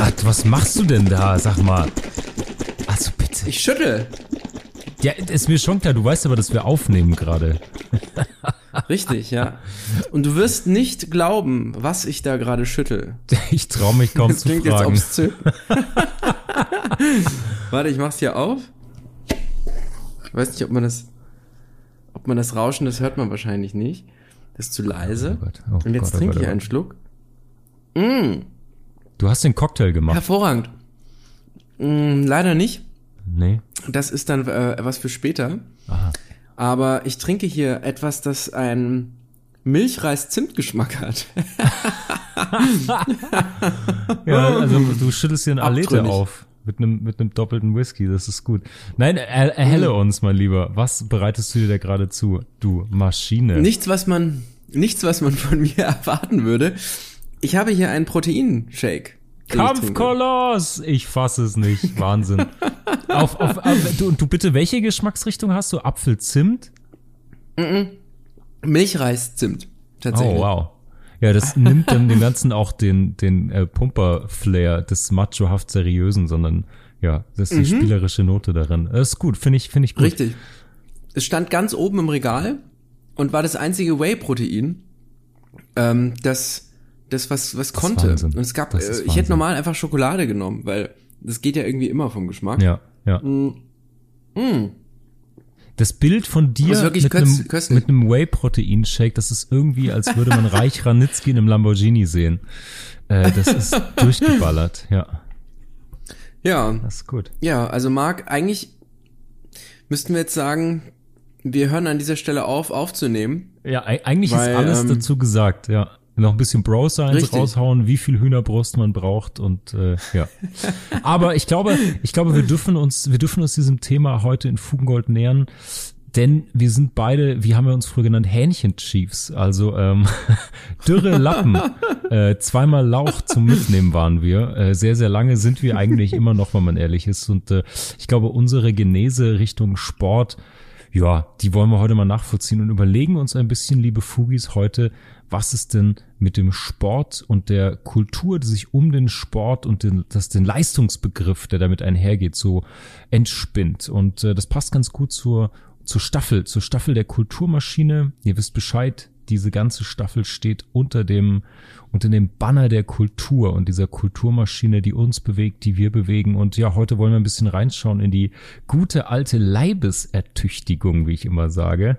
Murat, was machst du denn da? Sag mal. Also bitte. Ich schüttel. Ja, ist mir schon klar, du weißt aber, dass wir aufnehmen gerade. Richtig, ja. Und du wirst nicht glauben, was ich da gerade schüttel. Ich traue mich kaum Das zu klingt jetzt fragen. obszön. Warte, ich mach's hier auf. Ich weiß nicht, ob man das, ob man das Rauschen, das hört man wahrscheinlich nicht. Das ist zu leise. Oh oh Und jetzt Gott, oh trinke Gott, ich oh einen. Schluck. Du hast den Cocktail gemacht. Hervorragend. Mm, leider nicht. Nee. Das ist dann äh, was für später. Aha. Aber ich trinke hier etwas, das einen Milchreis-Zimt-Geschmack hat. Ja, also du schüttelst dir ein Alete auf. Mit einem, mit einem doppelten Whisky, das ist gut. Nein, er, erhelle Hm. uns, mein Lieber. Was bereitest du dir da gerade zu? Du Maschine. Nichts, was man, nichts, was man von mir erwarten würde. Ich habe hier einen Proteinshake. den. Kampfkoloss! Ich fasse es nicht. Wahnsinn. auf, auf, auf, du, und du bitte, welche Geschmacksrichtung hast du? Apfelzimt? Milchreis-Zimt. Tatsächlich. Oh, wow. Ja, das nimmt dann dem Ganzen auch den, den äh, Pumper-Flair des machohaft Seriösen, sondern ja, das ist die spielerische Note darin. Das ist gut, finde ich, finde ich gut. Mhm. Richtig. Es stand ganz oben im Regal und war das einzige Whey-Protein, ähm, das, das was, was konnte. Wahnsinn. Und es gab, Das äh, ich Wahnsinn. hätte normal einfach Schokolade genommen, weil das geht ja irgendwie immer vom Geschmack. Ja, ja. Mm. Das Bild von dir Das mit, köst- einem, köstlich. mit einem Whey-Protein-Shake, das ist irgendwie, als würde man Reich Ranitzky in einem Lamborghini sehen. Äh, das ist durchgeballert, ja. Ja, Das ist gut. ja, also Marc, eigentlich müssten wir jetzt sagen, wir hören an dieser Stelle auf, aufzunehmen. Ja, eigentlich Weil, ist alles ähm, dazu gesagt, ja. Noch ein bisschen Bro-Science raushauen, wie viel Hühnerbrust man braucht und äh, ja. Aber ich glaube, ich glaube, wir dürfen uns, wir dürfen uns diesem Thema heute in Fugengold nähern, denn wir sind beide, wie haben wir uns früher genannt, Hähnchen-Chiefs, also ähm, dürre Lappen, äh, zweimal Lauch zum Mitnehmen waren wir. Äh, sehr, sehr lange sind wir eigentlich immer noch, wenn man ehrlich ist. Und äh, ich glaube, unsere Genese Richtung Sport ja, die wollen wir heute mal nachvollziehen und überlegen uns ein bisschen, liebe Fugis, heute, was ist denn mit dem Sport und der Kultur, die sich um den Sport und den, das, den Leistungsbegriff, der damit einhergeht, so entspinnt. Und äh, das passt ganz gut zur, zur Staffel, zur Staffel der Kulturmaschine. Ihr wisst Bescheid, diese ganze Staffel steht unter dem, unter dem Banner der Kultur und dieser Kulturmaschine, die uns bewegt, die wir bewegen. Und ja, heute wollen wir ein bisschen reinschauen in die gute alte Leibesertüchtigung, wie ich immer sage.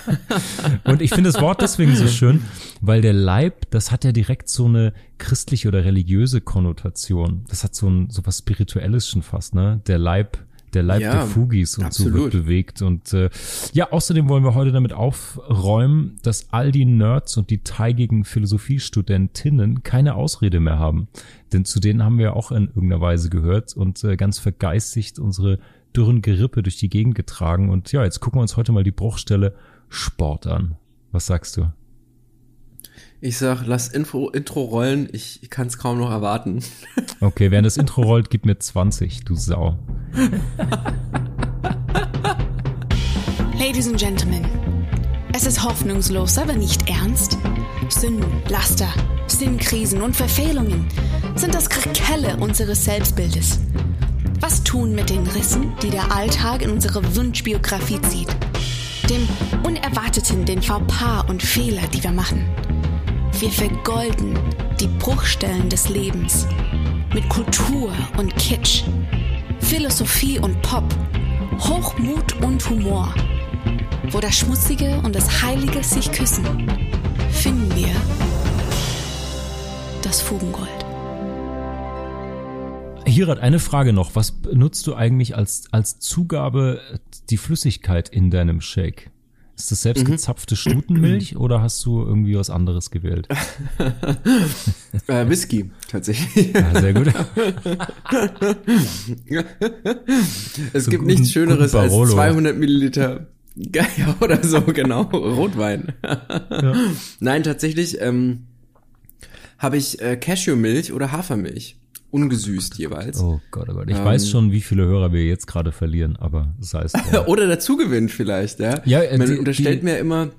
und ich finde das Wort deswegen so schön, weil der Leib, das hat ja direkt so eine christliche oder religiöse Konnotation. Das hat so ein, so was Spirituelles schon fast, ne? Der Leib, der Leib Ja, der Fugis und so wird absolut. bewegt. Und äh, ja, außerdem wollen wir heute damit aufräumen, dass all die Nerds und die teigigen Philosophiestudentinnen keine Ausrede mehr haben. Denn zu denen haben wir auch in irgendeiner Weise gehört und äh, ganz vergeistigt unsere dürren Gerippe durch die Gegend getragen. Und ja, jetzt gucken wir uns heute mal die Bruchstelle Sport an. Was sagst du? Ich sag, lass Info, Intro rollen, ich, ich kann es kaum noch erwarten. Okay, während das Intro rollt, gib mir 20, du Sau. Ladies and Gentlemen, es ist hoffnungslos, aber nicht ernst. Sünden, Laster, Sinnkrisen und Verfehlungen sind das Krakelle unseres Selbstbildes. Was tun mit den Rissen, die der Alltag in unsere Wunschbiografie zieht? Dem Unerwarteten, den Fauxpas und Fehler, die wir machen. Wir vergolden die Bruchstellen des Lebens mit Kultur und Kitsch, Philosophie und Pop, Hochmut und Humor. Wo das Schmutzige und das Heilige sich küssen, finden wir das Fugengold. Hirat, eine Frage noch. Was benutzt du eigentlich als, als Zugabe die Flüssigkeit in deinem Shake? Ist das selbst gezapfte Stutenmilch oder hast du irgendwie was anderes gewählt? Äh, Whisky, tatsächlich. Ja, sehr gut. es So gibt guten- nichts Schöneres als Barolo. 200 Milliliter ja, oder so, genau, Rotwein. Nein, tatsächlich ähm, habe ich äh, Cashewmilch oder Hafermilch. Ungesüßt jeweils. Oh Gott, oh Gott. Ich Ähm. weiß schon, wie viele Hörer wir jetzt gerade verlieren, aber sei es. Oder dazu gewinnt vielleicht, ja. Ja, äh, Man die- unterstellt die- mir immer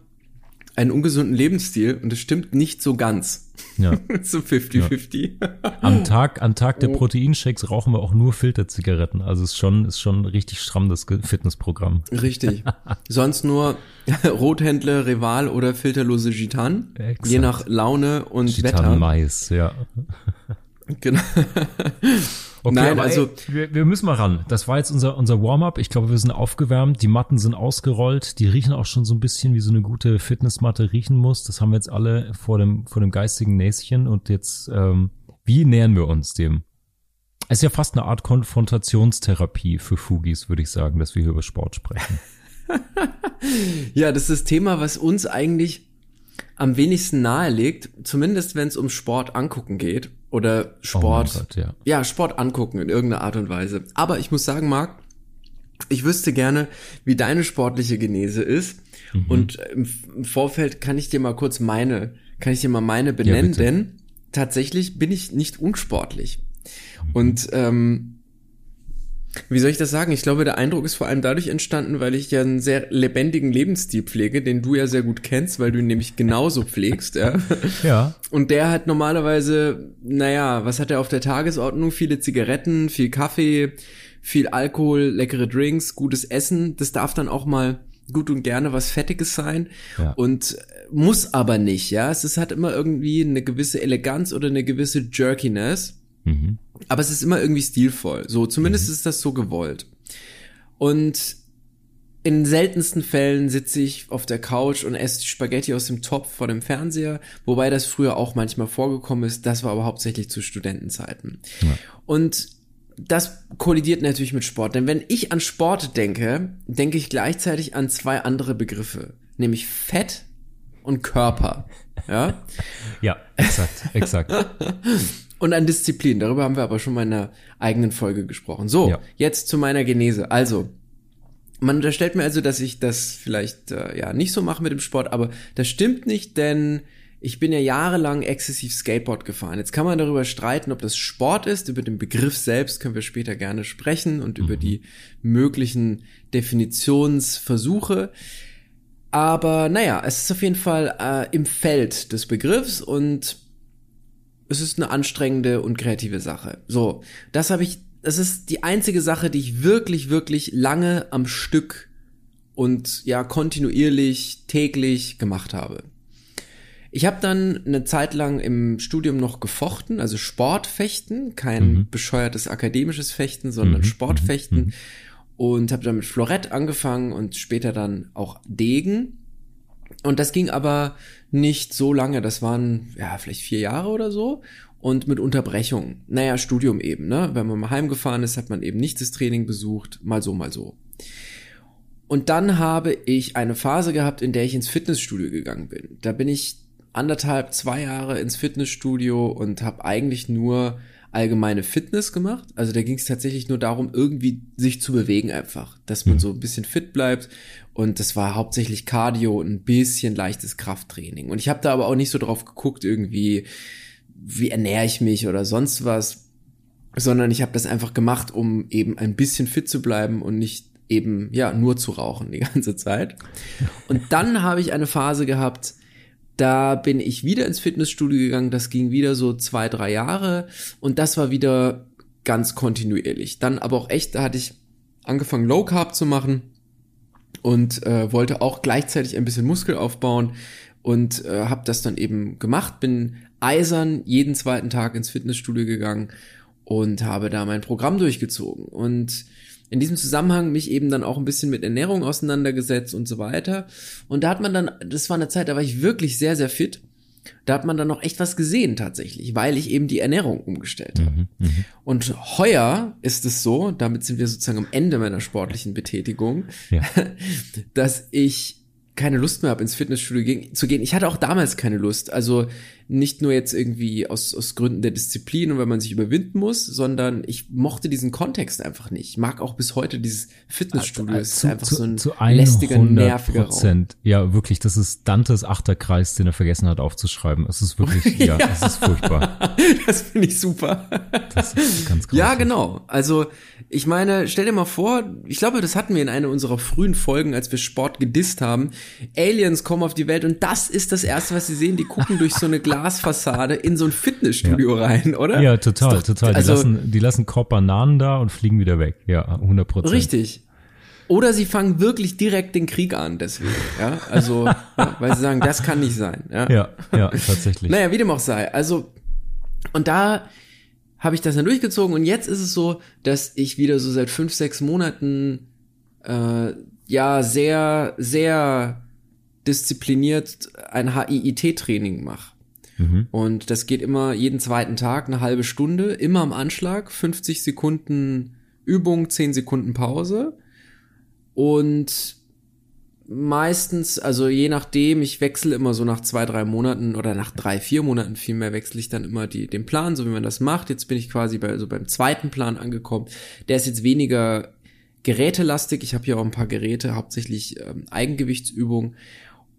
einen ungesunden Lebensstil und es stimmt nicht so ganz. Ja. so 50-50. Ja. Am Tag, am Tag der oh. Proteinshakes rauchen wir auch nur Filterzigaretten. Also ist schon, ist schon richtig stramm das Fitnessprogramm. Richtig. Sonst nur Rothändler, Rival oder filterlose Gitan. Je nach Laune und Gitan Wetter. Mais, ja. Genau. Okay, Nein, also ey, wir, wir müssen mal ran. Das war jetzt unser unser Warm-up. Ich glaube, wir sind aufgewärmt. Die Matten sind ausgerollt. Die riechen auch schon so ein bisschen wie so eine gute Fitnessmatte riechen muss. Das haben wir jetzt alle vor dem vor dem geistigen Näschen. Und jetzt, ähm, wie nähern wir uns dem? Es ist ja fast eine Art Konfrontationstherapie für Fugis, würde ich sagen, dass wir hier über Sport sprechen. ja, das ist das Thema, was uns eigentlich am wenigsten nahe liegt, zumindest wenn es um Sport angucken geht oder Sport, oh Gott, ja. ja, Sport angucken in irgendeiner Art und Weise. Aber ich muss sagen, Marc, ich wüsste gerne, wie deine sportliche Genese ist. Mhm. Und im, im, Vorfeld kann ich dir mal kurz meine, kann ich dir mal meine benennen, ja, denn tatsächlich bin ich nicht unsportlich. Mhm. Und ähm, wie soll ich das sagen? Ich glaube, der Eindruck ist vor allem dadurch entstanden, weil ich ja einen sehr lebendigen Lebensstil pflege, den du ja sehr gut kennst, weil du ihn nämlich genauso pflegst, ja. Ja. Und der hat normalerweise, naja, was hat er auf der Tagesordnung? Viele Zigaretten, viel Kaffee, viel Alkohol, leckere Drinks, gutes Essen. Das darf dann auch mal gut und gerne was Fettiges sein ja. und muss aber nicht, ja. Es ist, hat immer irgendwie eine gewisse Eleganz oder eine gewisse Jerkiness. Mhm. Aber es ist immer irgendwie stilvoll. So, zumindest mhm. ist das so gewollt. Und in seltensten Fällen sitze ich auf der Couch und esse Spaghetti aus dem Topf vor dem Fernseher, wobei das früher auch manchmal vorgekommen ist. Das war aber hauptsächlich zu Studentenzeiten. Ja. Und das kollidiert natürlich mit Sport, denn wenn ich an Sport denke, denke ich gleichzeitig an zwei andere Begriffe, nämlich Fett und Körper. Ja? Ja, exakt, exakt. und an Disziplin. Darüber haben wir aber schon mal in einer eigenen Folge gesprochen. So, ja. jetzt zu meiner Genese. Also, man unterstellt mir also, dass ich das vielleicht äh, ja nicht so mache mit dem Sport, aber das stimmt nicht, denn ich bin ja jahrelang exzessiv Skateboard gefahren. Jetzt kann man darüber streiten, ob das Sport ist. Über den Begriff selbst können wir später gerne sprechen und mhm. über die möglichen Definitionsversuche. Aber naja, es ist auf jeden Fall äh, im Feld des Begriffs und es ist eine anstrengende und kreative Sache. So, das habe ich, das ist die einzige Sache, die ich wirklich, wirklich lange am Stück und ja kontinuierlich täglich gemacht habe. Ich habe dann eine Zeit lang im Studium noch gefochten, also Sportfechten, kein mhm. bescheuertes akademisches Fechten, sondern mhm. Sportfechten mhm. und habe dann mit Florett angefangen und später dann auch Degen. Und das ging aber nicht so lange, das waren ja vielleicht vier Jahre oder so und mit Unterbrechung. Naja, Studium eben, ne? Wenn man mal heimgefahren ist, hat man eben nicht das Training besucht, mal so, mal so. Und dann habe ich eine Phase gehabt, in der ich ins Fitnessstudio gegangen bin. Da bin ich anderthalb, zwei Jahre ins Fitnessstudio und habe eigentlich nur allgemeine Fitness gemacht. Also da ging es tatsächlich nur darum, irgendwie sich zu bewegen einfach, dass man mhm. so ein bisschen fit bleibt. Und das war hauptsächlich Cardio und ein bisschen leichtes Krafttraining. Und ich habe da aber auch nicht so drauf geguckt, irgendwie, wie ernähre ich mich oder sonst was, sondern ich habe das einfach gemacht, um eben ein bisschen fit zu bleiben und nicht eben ja nur zu rauchen die ganze Zeit. Und dann habe ich eine Phase gehabt, da bin ich wieder ins Fitnessstudio gegangen. Das ging wieder so zwei, drei Jahre. Und das war wieder ganz kontinuierlich. Dann aber auch echt, da hatte ich angefangen, Low Carb zu machen und äh, wollte auch gleichzeitig ein bisschen Muskel aufbauen und äh, habe das dann eben gemacht. Bin eisern jeden zweiten Tag ins Fitnessstudio gegangen und habe da mein Programm durchgezogen. Und in diesem Zusammenhang mich eben dann auch ein bisschen mit Ernährung auseinandergesetzt und so weiter. Und da hat man dann, das war eine Zeit, da war ich wirklich sehr, sehr fit. Da hat man dann noch echt was gesehen tatsächlich, weil ich eben die Ernährung umgestellt habe. Mhm, mh. Und heuer ist es so, damit sind wir sozusagen am Ende meiner sportlichen Betätigung, ja. dass ich keine Lust mehr habe, ins Fitnessstudio zu gehen. Ich hatte auch damals keine Lust. Also nicht nur jetzt irgendwie aus, aus Gründen der Disziplin und weil man sich überwinden muss, sondern ich mochte diesen Kontext einfach nicht. Ich mag auch bis heute dieses Fitnessstudio. Also, ist einfach zu, so ein zu lästiger, nerviger Raum. Ja, wirklich, das ist Dantes Achterkreis, den er vergessen hat aufzuschreiben. Es ist wirklich, ja, ja. es ist furchtbar. das finde ich super. Das ist ganz groß. Ja, genau. Also, ich meine, stell dir mal vor, ich glaube, das hatten wir in einer unserer frühen Folgen, als wir Sport gedisst haben. Aliens kommen auf die Welt und das ist das erste, was sie sehen. Die gucken durch so eine Glas Glasfassade in so ein Fitnessstudio ja. rein, oder? Ja, total, doch, total. Die, also, lassen, die lassen Korb Bananen da und fliegen wieder weg. Ja, 100 Prozent. Richtig. Oder sie fangen wirklich direkt den Krieg an, deswegen, ja. Also, ja, weil sie sagen, das kann nicht sein, ja. Ja, ja, tatsächlich. naja, wie dem auch sei. Also, und da habe ich das dann durchgezogen und jetzt ist es so, dass ich wieder so seit fünf, sechs Monaten, äh, ja, sehr, sehr diszipliniert ein HIIT-Training mache. Mhm. Und das geht immer jeden zweiten Tag eine halbe Stunde, immer am Anschlag, 50 Sekunden Übung, 10 Sekunden Pause. Und meistens, also je nachdem, ich wechsle immer so nach zwei, drei Monaten oder nach drei, vier Monaten vielmehr wechsle ich dann immer die, den Plan, so wie man das macht. Jetzt bin ich quasi bei, also beim zweiten Plan angekommen. Der ist jetzt weniger gerätelastig. Ich habe hier auch ein paar Geräte, hauptsächlich ähm, Eigengewichtsübungen.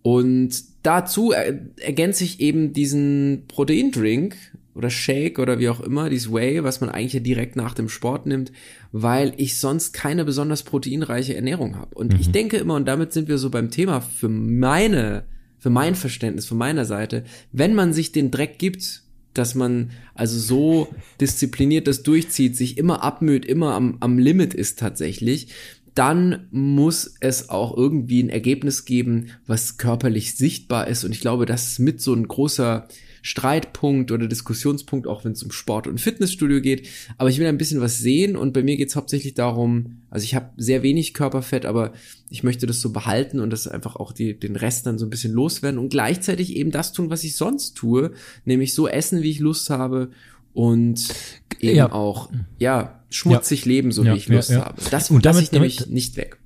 Und dazu er, ergänze ich eben diesen Proteindrink oder Shake oder wie auch immer, dieses Whey, was man eigentlich ja direkt nach dem Sport nimmt, weil ich sonst keine besonders proteinreiche Ernährung habe. Und mhm. ich denke immer, und damit sind wir so beim Thema für meine, für mein Verständnis, von meiner Seite, wenn man sich den Dreck gibt, dass man also so diszipliniert das durchzieht, sich immer abmüht, immer am, am Limit ist tatsächlich, dann muss es auch irgendwie ein Ergebnis geben, was körperlich sichtbar ist. Und ich glaube, das ist mit so ein großer Streitpunkt oder Diskussionspunkt, auch wenn es um Sport und Fitnessstudio geht. Aber ich will ein bisschen was sehen und bei mir geht es hauptsächlich darum, also ich habe sehr wenig Körperfett, aber ich möchte das so behalten und das einfach auch die, den Rest dann so ein bisschen loswerden und gleichzeitig eben das tun, was ich sonst tue, nämlich so essen, wie ich Lust habe und eben ja. auch, ja, schmutzig ja. leben, so ja, wie ich Lust habe. Das und damit, ich nämlich damit, nicht weg.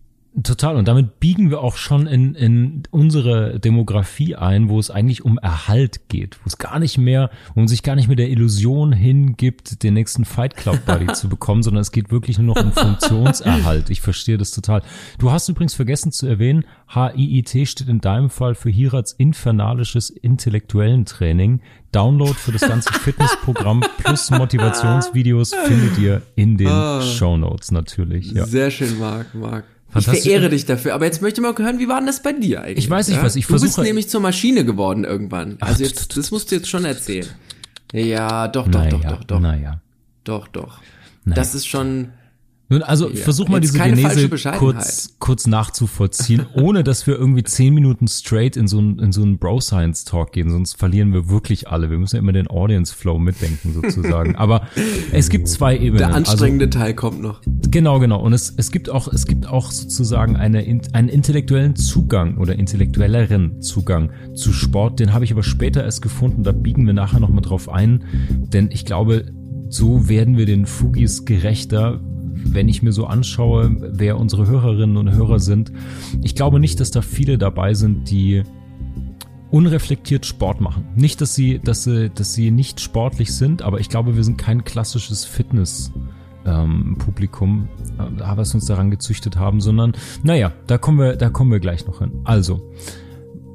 Total. Und damit biegen wir auch schon in, in unsere Demografie ein, wo es eigentlich um Erhalt geht, wo es gar nicht mehr, wo man sich gar nicht mehr der Illusion hingibt, den nächsten Fight Club Buddy zu bekommen, sondern es geht wirklich nur noch um Funktionserhalt. Ich verstehe das total. Du hast übrigens vergessen zu erwähnen, HIIT steht in deinem Fall für Hirats infernalisches intellektuellen Training. Download für das ganze Fitnessprogramm plus Motivationsvideos findet ihr in den oh, Show Notes natürlich. Ja. Sehr schön, Marc, Marc. Ich verehre dich dafür. Aber jetzt möchte ich mal hören, wie war denn das bei dir eigentlich? Ich weiß nicht, ja? was ich versuche. Du bist nämlich zur Maschine geworden irgendwann. Also jetzt, das musst du jetzt schon erzählen. Ja, doch, doch, doch, doch, doch. Naja. Doch, doch. Das ist schon, nun, also ja. versuch mal Jetzt diese Genese kurz, kurz nachzuvollziehen, ohne dass wir irgendwie zehn Minuten straight in so einen in so einen Bro-Science-Talk gehen, sonst verlieren wir wirklich alle. Wir müssen ja immer den Audience-Flow mitdenken sozusagen. Aber es gibt zwei Ebenen. Der anstrengende also, Teil kommt noch. Genau, genau. Und es, es gibt auch, es gibt auch sozusagen eine, einen intellektuellen Zugang oder intellektuelleren Zugang zu Sport. Den habe ich aber später erst gefunden. Da biegen wir nachher noch mal drauf ein. Denn ich glaube, so werden wir den Fugis gerechter, wenn ich mir so anschaue, wer unsere Hörerinnen und Hörer sind, ich glaube nicht, dass da viele dabei sind, die unreflektiert Sport machen. Nicht, dass sie, dass sie, dass sie nicht sportlich sind, aber ich glaube, wir sind kein klassisches Fitness. Ähm, Publikum, äh, was uns daran gezüchtet haben, sondern naja, da kommen wir, da kommen wir gleich noch hin. Also,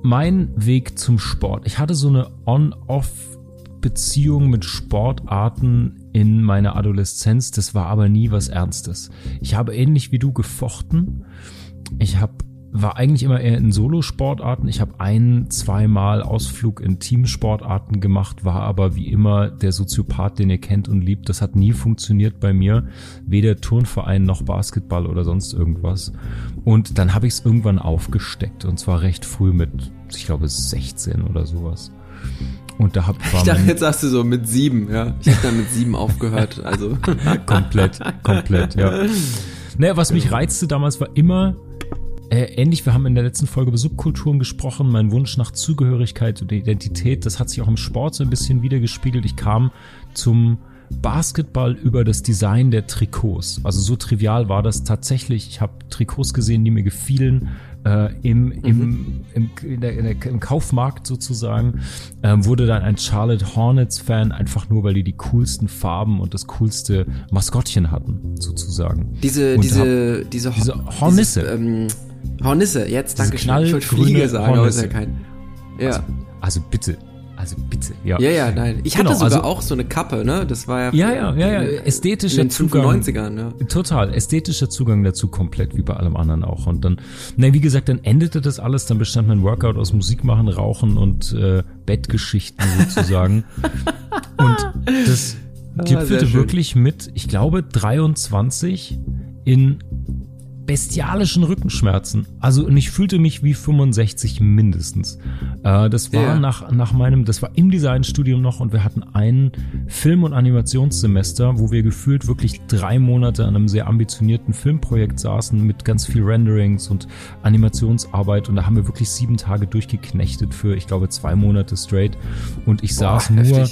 mein Weg zum Sport. Ich hatte so eine On-Off-Beziehung mit Sportarten in meiner Adoleszenz. Das war aber nie was Ernstes. Ich habe ähnlich wie du gefochten. Ich habe war eigentlich immer eher in Solosportarten. Ich habe ein, zweimal Ausflug in Teamsportarten gemacht, war aber wie immer der Soziopath, den ihr kennt und liebt. Das hat nie funktioniert bei mir. Weder Turnverein noch Basketball oder sonst irgendwas. Und dann habe ich es irgendwann aufgesteckt und zwar recht früh mit, ich glaube, 16 oder sowas. Und da hab, Ich dachte, jetzt sagst du so mit sieben, ja. Ich habe dann mit sieben aufgehört, also. komplett, komplett, ja. Naja, was mich reizte damals war immer äh, ähnlich, wir haben in der letzten Folge über Subkulturen gesprochen, mein Wunsch nach Zugehörigkeit und Identität, das hat sich auch im Sport so ein bisschen wiedergespiegelt. Ich kam zum Basketball über das Design der Trikots. Also so trivial war das tatsächlich. Ich habe Trikots gesehen, die mir gefielen, äh, im, im, mhm. im, in der, in der, im Kaufmarkt sozusagen, ähm, wurde dann ein Charlotte Hornets Fan, einfach nur, weil die die coolsten Farben und das coolste Maskottchen hatten, sozusagen. Diese, und diese, hab, diese, diese Hornisse. Dieses, ähm, Hornisse, jetzt, danke schön. Ich wollte Fliege sagen, aber ist ja kein. Ja. Also, also bitte, Also bitte, ja. Ja, ja, nein. Ich genau, hatte sogar also, auch so eine Kappe, ne? Das war ja. Ja, ja, ja, ja. Ästhetischer in den Zugang. 95ern, ja. Total. Ästhetischer Zugang dazu komplett, wie bei allem anderen auch. Und dann, ne, wie gesagt, dann endete das alles. Dann bestand mein Workout aus Musik machen, Rauchen und äh, Bettgeschichten sozusagen. und das gipfelte ah, wirklich mit, ich glaube, 23 in bestialischen Rückenschmerzen. Also und ich fühlte mich wie 65 mindestens. Äh, das war ja. nach, nach meinem, das war im Designstudium noch und wir hatten ein Film- und Animationssemester, wo wir gefühlt wirklich drei Monate an einem sehr ambitionierten Filmprojekt saßen mit ganz viel Renderings und Animationsarbeit und da haben wir wirklich sieben Tage durchgeknechtet für, ich glaube, zwei Monate straight. Und ich Boah, saß nur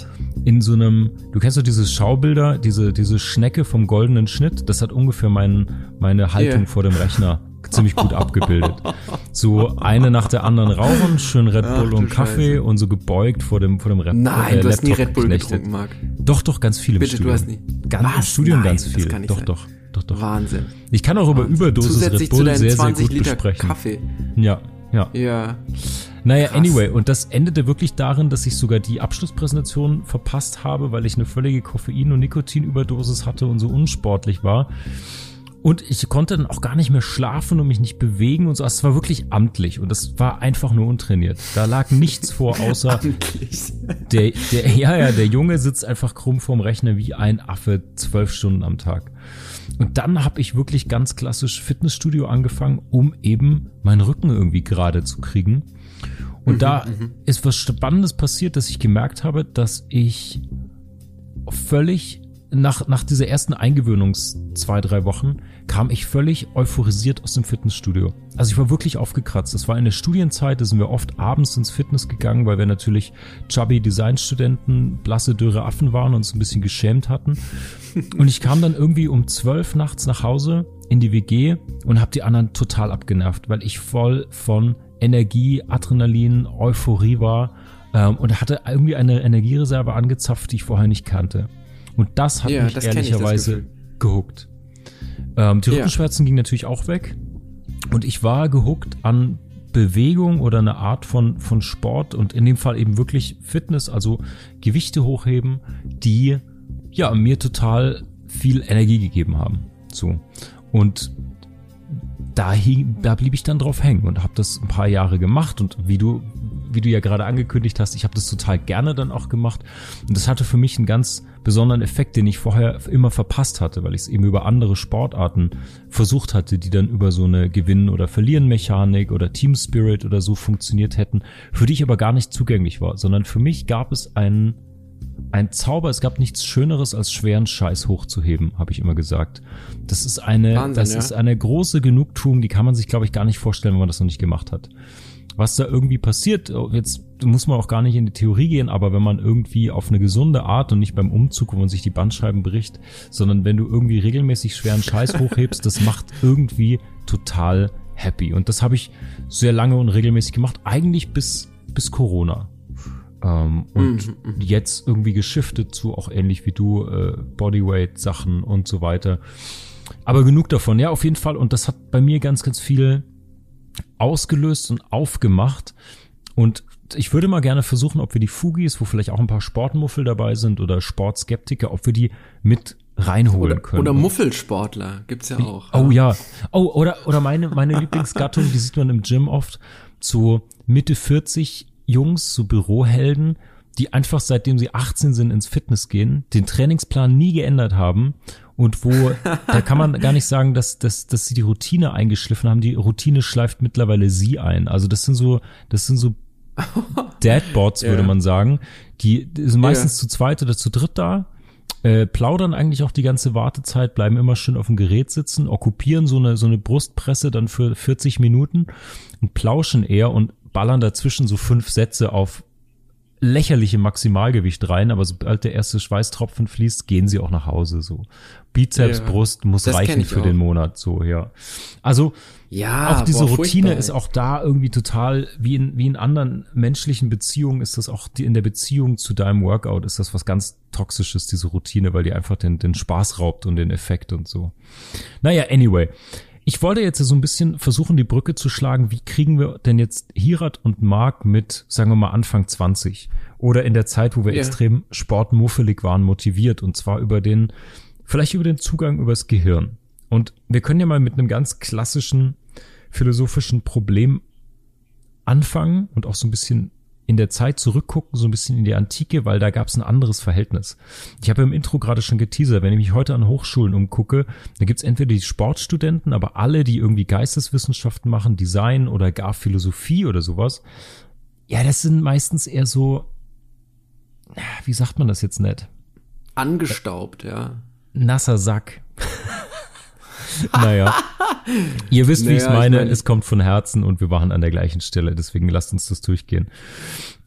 in so einem, du kennst doch diese Schaubilder, diese, diese Schnecke vom goldenen Schnitt, das hat ungefähr mein, meine Haltung yeah. vor dem Rechner ziemlich gut abgebildet. So eine nach der anderen rauchen, schön Red Bull Ach, und Kaffee Scheiße. und so gebeugt vor dem vor dem Red Nein, äh, du hast nie Red Bull geknechtet. getrunken, Marc. Doch, doch, ganz viele Bitte, du hast nie. Ganz im Studium Nein, ganz viel. doch, sein. doch, doch, doch. Wahnsinn. Ich kann auch Wahnsinn. über Überdosis Zusätzlich Red Bull sehr, sehr gut Liter besprechen. Kaffee. Ja, ja. Ja. Naja, Krass. anyway, und das endete wirklich darin, dass ich sogar die Abschlusspräsentation verpasst habe, weil ich eine völlige Koffein- und Nikotinüberdosis hatte und so unsportlich war. Und ich konnte dann auch gar nicht mehr schlafen und mich nicht bewegen und so. Also es war wirklich amtlich und das war einfach nur untrainiert. Da lag nichts vor, außer der, der, ja, ja, der Junge sitzt einfach krumm vorm Rechner wie ein Affe zwölf Stunden am Tag. Und dann habe ich wirklich ganz klassisch Fitnessstudio angefangen, um eben meinen Rücken irgendwie gerade zu kriegen. Und mhm, da mhm. ist was Spannendes passiert, dass ich gemerkt habe, dass ich völlig nach, nach dieser ersten Eingewöhnungs zwei, drei Wochen kam ich völlig euphorisiert aus dem Fitnessstudio. Also ich war wirklich aufgekratzt. Das war in der Studienzeit, da sind wir oft abends ins Fitness gegangen, weil wir natürlich chubby Designstudenten, blasse, dürre Affen waren und uns ein bisschen geschämt hatten. Und ich kam dann irgendwie um zwölf nachts nach Hause in die WG und habe die anderen total abgenervt, weil ich voll von Energie, Adrenalin, Euphorie war ähm, und hatte irgendwie eine Energiereserve angezapft, die ich vorher nicht kannte. Und das hat ja, mich das ehrlicherweise gehuckt. Ähm, die Rückenschmerzen ja. gingen natürlich auch weg. Und ich war gehuckt an Bewegung oder eine Art von, von Sport und in dem Fall eben wirklich Fitness, also Gewichte hochheben, die ja mir total viel Energie gegeben haben. So. Und da, da blieb ich dann drauf hängen und habe das ein paar Jahre gemacht. Und wie du wie du ja gerade angekündigt hast, ich habe das total gerne dann auch gemacht. Und das hatte für mich einen ganz besonderen Effekt, den ich vorher immer verpasst hatte, weil ich es eben über andere Sportarten versucht hatte, die dann über so eine Gewinnen- oder Verlieren-Mechanik oder Team Spirit oder so funktioniert hätten, für die ich aber gar nicht zugänglich war, sondern für mich gab es einen ein Zauber, es gab nichts Schöneres als schweren Scheiß hochzuheben, habe ich immer gesagt. Das ist eine, Wahnsinn, das ja. ist eine große Genugtuung, die kann man sich, glaube ich, gar nicht vorstellen, wenn man das noch nicht gemacht hat was da irgendwie passiert. Oh, jetzt muss man auch gar nicht in die Theorie gehen, aber wenn man irgendwie auf eine gesunde Art und nicht beim Umzug, wo man sich die Bandscheiben bricht, sondern wenn du irgendwie regelmäßig schweren Scheiß hochhebst, das macht irgendwie total happy. Und das habe ich sehr lange und regelmäßig gemacht, eigentlich bis, bis Corona. Ähm, und mhm, mhm. jetzt irgendwie geschiftet zu auch ähnlich wie du, äh, Bodyweight Sachen und so weiter. Aber genug davon, ja, auf jeden Fall. Und das hat bei mir ganz, ganz viel ausgelöst und aufgemacht. Und ich würde mal gerne versuchen, ob wir die Fugis, wo vielleicht auch ein paar Sportmuffel dabei sind oder Sportskeptiker, ob wir die mit reinholen oder, können. Oder Muffelsportler gibt's ja auch. Oh ja. Oh, oder, oder meine, meine Lieblingsgattung, die sieht man im Gym oft, so Mitte 40 Jungs, so Bürohelden, die einfach seitdem sie 18 sind ins Fitness gehen, den Trainingsplan nie geändert haben und wo, da kann man gar nicht sagen, dass, dass, dass sie die Routine eingeschliffen haben. Die Routine schleift mittlerweile sie ein. Also das sind so, das sind so Deadbots, würde man sagen. Die, die sind meistens yeah. zu zweit oder zu dritt da. Äh, plaudern eigentlich auch die ganze Wartezeit, bleiben immer schön auf dem Gerät sitzen, okkupieren so eine, so eine Brustpresse dann für 40 Minuten und plauschen eher und ballern dazwischen so fünf Sätze auf lächerliche Maximalgewicht rein, aber sobald der erste Schweißtropfen fließt, gehen sie auch nach Hause so. Bizeps, ja, Brust muss reichen für auch. den Monat so, ja. Also ja, auch diese boah, Routine ist auch da irgendwie total wie in wie in anderen menschlichen Beziehungen ist das auch die, in der Beziehung zu deinem Workout ist das was ganz toxisches diese Routine, weil die einfach den den Spaß raubt und den Effekt und so. Naja, anyway, ich wollte jetzt so ein bisschen versuchen, die Brücke zu schlagen. Wie kriegen wir denn jetzt Hirat und Mark mit, sagen wir mal, Anfang 20 oder in der Zeit, wo wir ja. extrem sportmuffelig waren, motiviert und zwar über den, vielleicht über den Zugang übers Gehirn. Und wir können ja mal mit einem ganz klassischen philosophischen Problem anfangen und auch so ein bisschen in der Zeit zurückgucken, so ein bisschen in die Antike, weil da gab es ein anderes Verhältnis. Ich habe im Intro gerade schon geteasert, wenn ich mich heute an Hochschulen umgucke, da gibt es entweder die Sportstudenten, aber alle, die irgendwie Geisteswissenschaften machen, Design oder gar Philosophie oder sowas, ja, das sind meistens eher so, wie sagt man das jetzt nett? Angestaubt, ja. Nasser Sack. naja. Ihr wisst, naja, wie ich's meine. Ich meine. Es kommt von Herzen und wir waren an der gleichen Stelle. Deswegen lasst uns das durchgehen.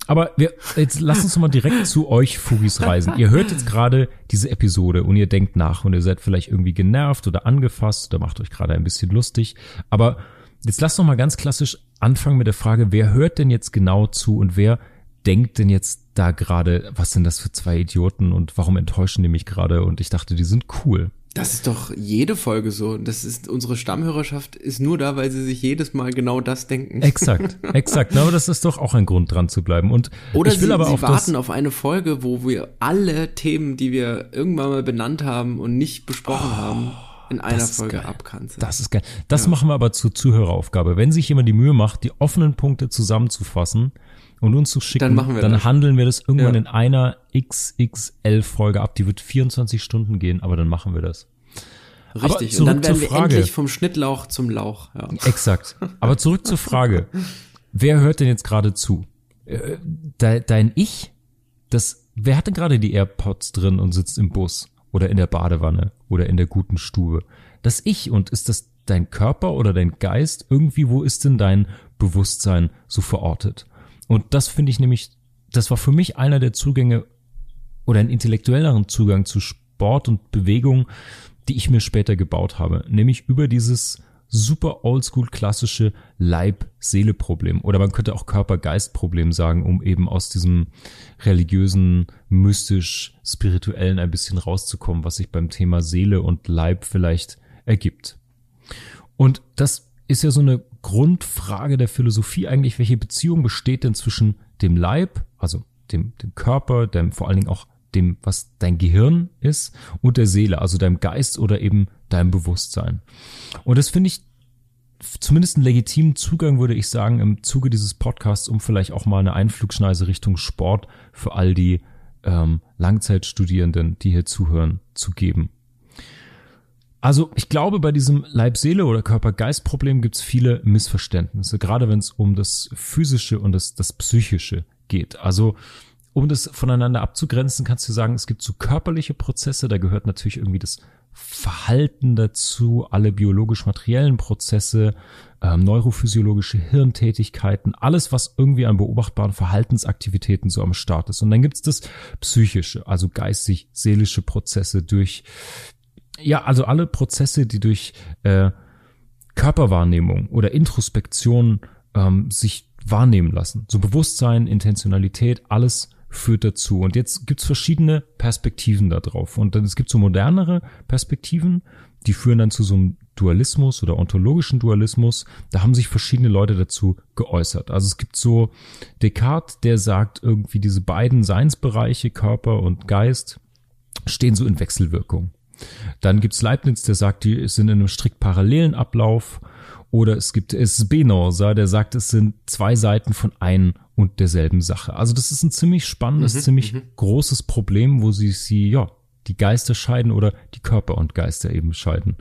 Aber wir, jetzt lasst uns mal direkt zu euch Fugis reisen. Ihr hört jetzt gerade diese Episode und ihr denkt nach und ihr seid vielleicht irgendwie genervt oder angefasst oder macht euch gerade ein bisschen lustig. Aber jetzt lasst doch mal ganz klassisch anfangen mit der Frage, wer hört denn jetzt genau zu und wer denkt denn jetzt da gerade, was sind das für zwei Idioten und warum enttäuschen die mich gerade? Und ich dachte, die sind cool. Das ist doch jede Folge so. Das ist unsere Stammhörerschaft ist nur da, weil sie sich jedes Mal genau das denken. Exakt, exakt. aber das ist doch auch ein Grund dran zu bleiben. Und Oder ich will sie, aber sie auf warten auf eine Folge, wo wir alle Themen, die wir irgendwann mal benannt haben und nicht besprochen oh, haben, in einer Folge abkanzeln. Das ist geil. Das ja. machen wir aber zur Zuhöreraufgabe. Wenn sich jemand die Mühe macht, die offenen Punkte zusammenzufassen, und uns zu schicken, dann, machen wir dann das. handeln wir das irgendwann ja. in einer XXL-Folge ab. Die wird 24 Stunden gehen, aber dann machen wir das. Richtig, und dann werden wir endlich vom Schnittlauch zum Lauch. Ja. Exakt. Aber zurück zur Frage. Wer hört denn jetzt gerade zu? Äh, dein Ich? Das, wer hat denn gerade die AirPods drin und sitzt im Bus oder in der Badewanne oder in der guten Stube? Das Ich und ist das dein Körper oder dein Geist? Irgendwie, wo ist denn dein Bewusstsein so verortet? Und das finde ich nämlich, das war für mich einer der Zugänge oder ein intellektuelleren Zugang zu Sport und Bewegung, die ich mir später gebaut habe, nämlich über dieses super oldschool klassische Leib-Seele-Problem oder man könnte auch Körper-Geist-Problem sagen, um eben aus diesem religiösen, mystisch, spirituellen ein bisschen rauszukommen, was sich beim Thema Seele und Leib vielleicht ergibt. Und das ist ja so eine Grundfrage der Philosophie eigentlich, welche Beziehung besteht denn zwischen dem Leib, also dem, dem Körper, dem vor allen Dingen auch dem, was dein Gehirn ist, und der Seele, also deinem Geist oder eben deinem Bewusstsein. Und das finde ich zumindest einen legitimen Zugang, würde ich sagen, im Zuge dieses Podcasts, um vielleicht auch mal eine Einflugschneise Richtung Sport für all die ähm, Langzeitstudierenden, die hier zuhören, zu geben. Also ich glaube, bei diesem Leib-Seele- oder Körper-Geist-Problem gibt es viele Missverständnisse, gerade wenn es um das Physische und das, das Psychische geht. Also um das voneinander abzugrenzen, kannst du sagen, es gibt so körperliche Prozesse, da gehört natürlich irgendwie das Verhalten dazu, alle biologisch-materiellen Prozesse, ähm, neurophysiologische Hirntätigkeiten, alles, was irgendwie an beobachtbaren Verhaltensaktivitäten so am Start ist. Und dann gibt's das Psychische, also geistig-seelische Prozesse durch ja, also alle Prozesse, die durch äh, Körperwahrnehmung oder Introspektion ähm, sich wahrnehmen lassen. So Bewusstsein, Intentionalität, alles führt dazu. Und jetzt gibt's verschiedene Perspektiven da drauf. Und dann es gibt so modernere Perspektiven, die führen dann zu so einem Dualismus oder ontologischen Dualismus. Da haben sich verschiedene Leute dazu geäußert. Also es gibt so Descartes, der sagt irgendwie diese beiden Seinsbereiche, Körper und Geist, stehen so in Wechselwirkung. Dann gibt's Leibniz, der sagt, die sind in einem strikt parallelen Ablauf. Oder es gibt Spinoza, der sagt, es sind zwei Seiten von ein und derselben Sache. Also das ist ein ziemlich spannendes, mhm, ziemlich mhm. großes Problem, wo sie sie, ja, die Geister scheiden oder die Körper und Geister eben scheiden.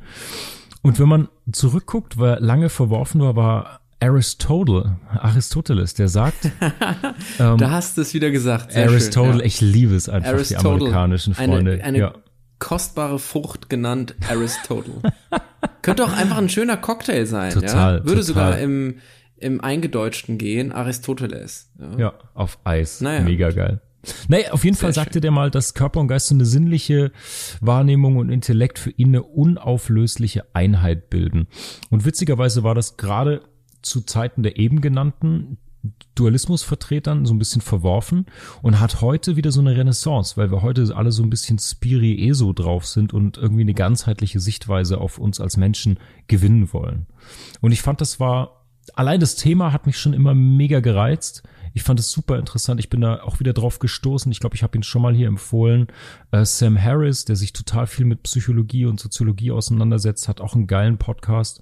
Und wenn man zurückguckt, wer lange verworfen war, war Aristotle, Aristoteles, der sagt. ähm, da hast du es wieder gesagt. Aristotle, schön, ja. ich liebe es einfach, Aristotle, die amerikanischen Freunde. Eine, eine ja kostbare Frucht genannt Aristotle. Könnte auch einfach ein schöner Cocktail sein, total, ja? Würde total. sogar im, im Eingedeutschten gehen, Aristoteles. Ja, ja auf Eis. Naja. Mega geil. Naja, auf jeden Sehr Fall sagte schön. der mal, dass Körper und Geist so eine sinnliche Wahrnehmung und Intellekt für ihn eine unauflösliche Einheit bilden. Und witzigerweise war das gerade zu Zeiten der eben genannten Dualismusvertretern so ein bisschen verworfen und hat heute wieder so eine Renaissance, weil wir heute alle so ein bisschen spiri-eso drauf sind und irgendwie eine ganzheitliche Sichtweise auf uns als Menschen gewinnen wollen. Und ich fand, das war, allein das Thema hat mich schon immer mega gereizt. Ich fand es super interessant. Ich bin da auch wieder drauf gestoßen. Ich glaube, ich habe ihn schon mal hier empfohlen. Äh, Sam Harris, der sich total viel mit Psychologie und Soziologie auseinandersetzt, hat auch einen geilen Podcast.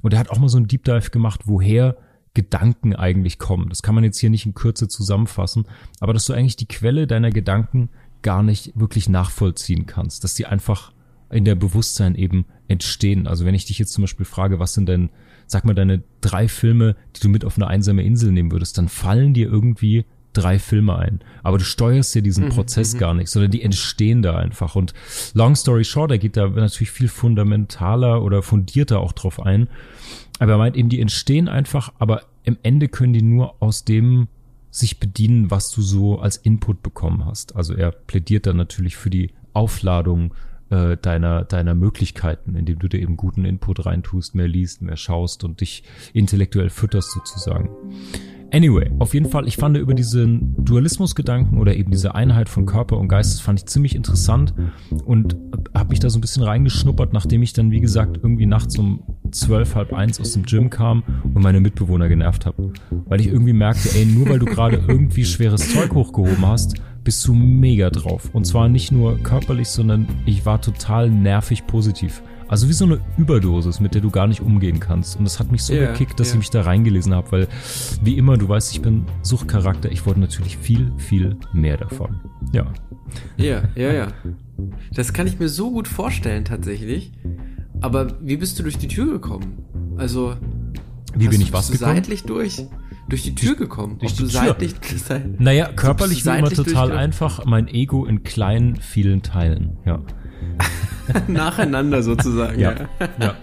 Und er hat auch mal so einen Deep Dive gemacht, woher Gedanken eigentlich kommen. Das kann man jetzt hier nicht in Kürze zusammenfassen, aber dass du eigentlich die Quelle deiner Gedanken gar nicht wirklich nachvollziehen kannst, dass die einfach in der Bewusstsein eben entstehen. Also wenn ich dich jetzt zum Beispiel frage, was sind denn, sag mal, deine drei Filme, die du mit auf eine einsame Insel nehmen würdest, dann fallen dir irgendwie drei Filme ein. Aber du steuerst ja diesen mhm, Prozess mhm. gar nicht, sondern die entstehen da einfach. Und long story short, er geht da natürlich viel fundamentaler oder fundierter auch drauf ein. Aber er meint eben, die entstehen einfach, aber im Ende können die nur aus dem sich bedienen, was du so als Input bekommen hast. Also er plädiert dann natürlich für die Aufladung äh, deiner, deiner Möglichkeiten, indem du dir eben guten Input reintust, mehr liest, mehr schaust und dich intellektuell fütterst sozusagen. Anyway, auf jeden Fall, ich fand über diesen Dualismusgedanken oder eben diese Einheit von Körper und Geist, das fand ich ziemlich interessant und habe mich da so ein bisschen reingeschnuppert, nachdem ich dann, wie gesagt, irgendwie nachts um zwölf, halb eins aus dem Gym kam und meine Mitbewohner genervt habe. Weil ich irgendwie merkte, ey, nur weil du gerade irgendwie schweres Zeug hochgehoben hast, bist du mega drauf. Und zwar nicht nur körperlich, sondern ich war total nervig positiv. Also wie so eine Überdosis, mit der du gar nicht umgehen kannst. Und das hat mich so yeah, gekickt, dass yeah. ich mich da reingelesen habe, weil wie immer, du weißt, ich bin Suchtcharakter. Ich wollte natürlich viel, viel mehr davon. Ja. Ja, ja, ja. Das kann ich mir so gut vorstellen tatsächlich. Aber wie bist du durch die Tür gekommen? Also wie bin ich was gekommen? seitlich durch? Durch die Tür gekommen. Durch die Tür. Seitlich, naja, körperlich wie immer total einfach. Mein Ego in kleinen, vielen Teilen. Ja. Nacheinander sozusagen. Ja, ja.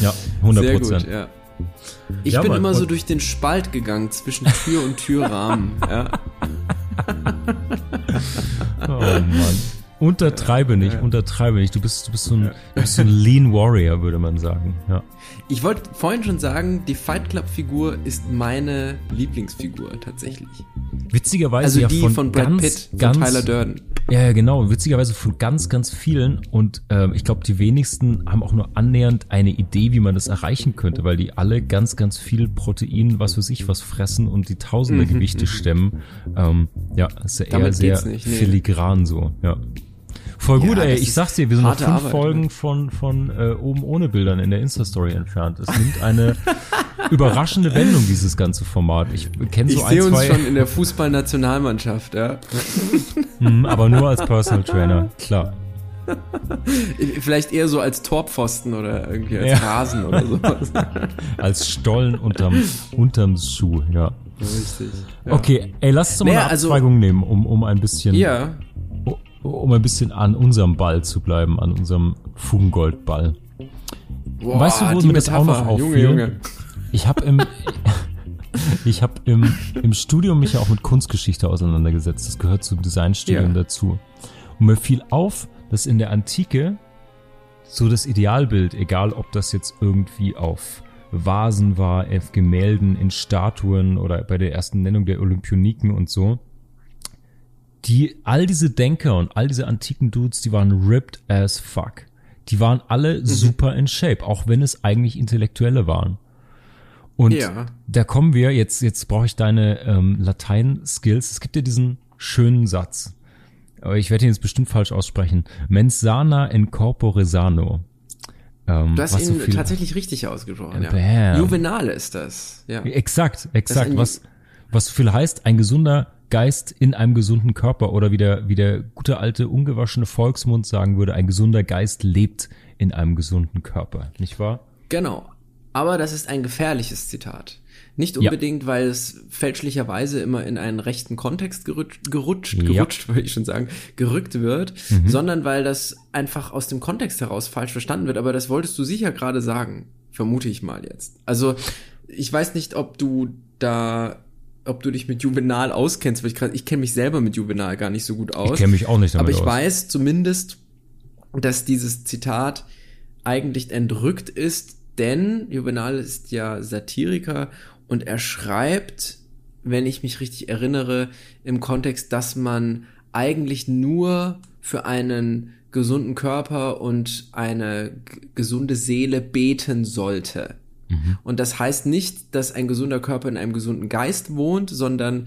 ja 100 Prozent. Ja. Ich ja, bin Mann, immer so durch den Spalt gegangen zwischen Tür und Türrahmen. ja. Oh Mann. Untertreibe nicht, ja. untertreibe nicht. Du bist, du bist so ein, du bist so ein Lean Warrior, würde man sagen. Ja. Ich wollte vorhin schon sagen, die Fight Club Figur ist meine Lieblingsfigur tatsächlich. Witzigerweise also ja die von, von Brad ganz, Pitt, von ganz, Tyler Durden. Ja, ja, genau. Witzigerweise von ganz, ganz vielen. Und ähm, ich glaube, die wenigsten haben auch nur annähernd eine Idee, wie man das erreichen könnte, weil die alle ganz, ganz viel Protein, was für sich was fressen und die Tausender Gewichte stemmen. Ähm, ja, ist ja eher sehr nicht, nee. filigran so. Ja. Voll gut, ja, ey. Ich sag's dir, wir sind noch fünf Arbeit, Folgen ne? von, von äh, oben ohne Bildern in der Insta-Story entfernt. Es nimmt eine überraschende Wendung, dieses ganze Format. Ich kenne so ich ein, zwei... Ich sehe uns schon in der Fußballnationalmannschaft, ja. hm, aber nur als Personal Trainer, klar. Vielleicht eher so als Torpfosten oder irgendwie als ja. Rasen oder sowas. als Stollen unterm, unterm Schuh, ja. Richtig. Ja. Okay, ey, lass uns doch mal naja, eine also Abzweigung also, nehmen, um, um ein bisschen ja um ein bisschen an unserem Ball zu bleiben, an unserem Fugengoldball. Boah, weißt du, wo mir das auch noch auffiel? Junge, Junge. Ich habe im ich habe im, im Studium mich ja auch mit Kunstgeschichte auseinandergesetzt. Das gehört zum Designstudium ja. dazu. Und mir fiel auf, dass in der Antike so das Idealbild, egal ob das jetzt irgendwie auf Vasen war, auf Gemälden, in Statuen oder bei der ersten Nennung der Olympioniken und so, die, all diese Denker und all diese antiken Dudes, die waren ripped as fuck. Die waren alle mhm. super in Shape, auch wenn es eigentlich Intellektuelle waren. Und ja. da kommen wir, jetzt, jetzt brauche ich deine ähm, Latein-Skills. Es gibt ja diesen schönen Satz. Ich werde ihn jetzt bestimmt falsch aussprechen. Mens sana in corpore sano. Ähm, du hast ihn so tatsächlich richtig ausgesprochen, ja. Juvenal ist das, ja. Exakt, exakt. Was, was so viel heißt, ein gesunder Geist in einem gesunden Körper oder wie der, wie der gute alte ungewaschene Volksmund sagen würde, ein gesunder Geist lebt in einem gesunden Körper, nicht wahr? Genau. Aber das ist ein gefährliches Zitat. Nicht unbedingt, ja. weil es fälschlicherweise immer in einen rechten Kontext gerutscht, gerutscht, ja. gerutscht würde ich schon sagen, gerückt wird, mhm. sondern weil das einfach aus dem Kontext heraus falsch verstanden wird. Aber das wolltest du sicher gerade sagen, vermute ich mal jetzt. Also ich weiß nicht, ob du da ob du dich mit Juvenal auskennst, weil ich, ich kenne mich selber mit Juvenal gar nicht so gut aus. Ich kenne mich auch nicht damit Aber ich aus. weiß zumindest, dass dieses Zitat eigentlich entrückt ist, denn Juvenal ist ja Satiriker und er schreibt wenn ich mich richtig erinnere, im Kontext, dass man eigentlich nur für einen gesunden Körper und eine gesunde Seele beten sollte. Mhm. Und das heißt nicht, dass ein gesunder Körper in einem gesunden Geist wohnt, sondern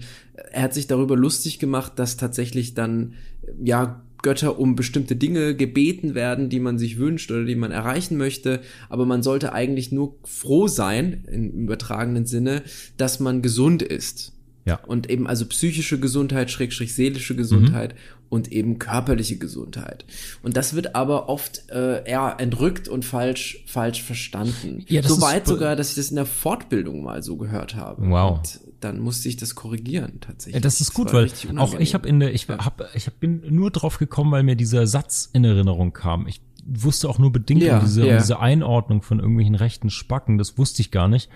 er hat sich darüber lustig gemacht, dass tatsächlich dann, ja, Götter um bestimmte Dinge gebeten werden, die man sich wünscht oder die man erreichen möchte. Aber man sollte eigentlich nur froh sein, im übertragenen Sinne, dass man gesund ist. Ja. Und eben also psychische Gesundheit, schrägstrich seelische Gesundheit mhm. Und eben körperliche Gesundheit. Und das wird aber oft äh, eher entrückt und falsch, falsch verstanden. Ja, so weit sogar, dass ich das in der Fortbildung mal so gehört habe. Wow. Und dann musste ich das korrigieren tatsächlich. Ja, das ist gut, weil auch ich habe in der, ich hab, ich hab, bin nur drauf gekommen, weil mir dieser Satz in Erinnerung kam. Ich wusste auch nur bedingt ja, um, diese, ja. um diese Einordnung von irgendwelchen rechten Spacken, das wusste ich gar nicht.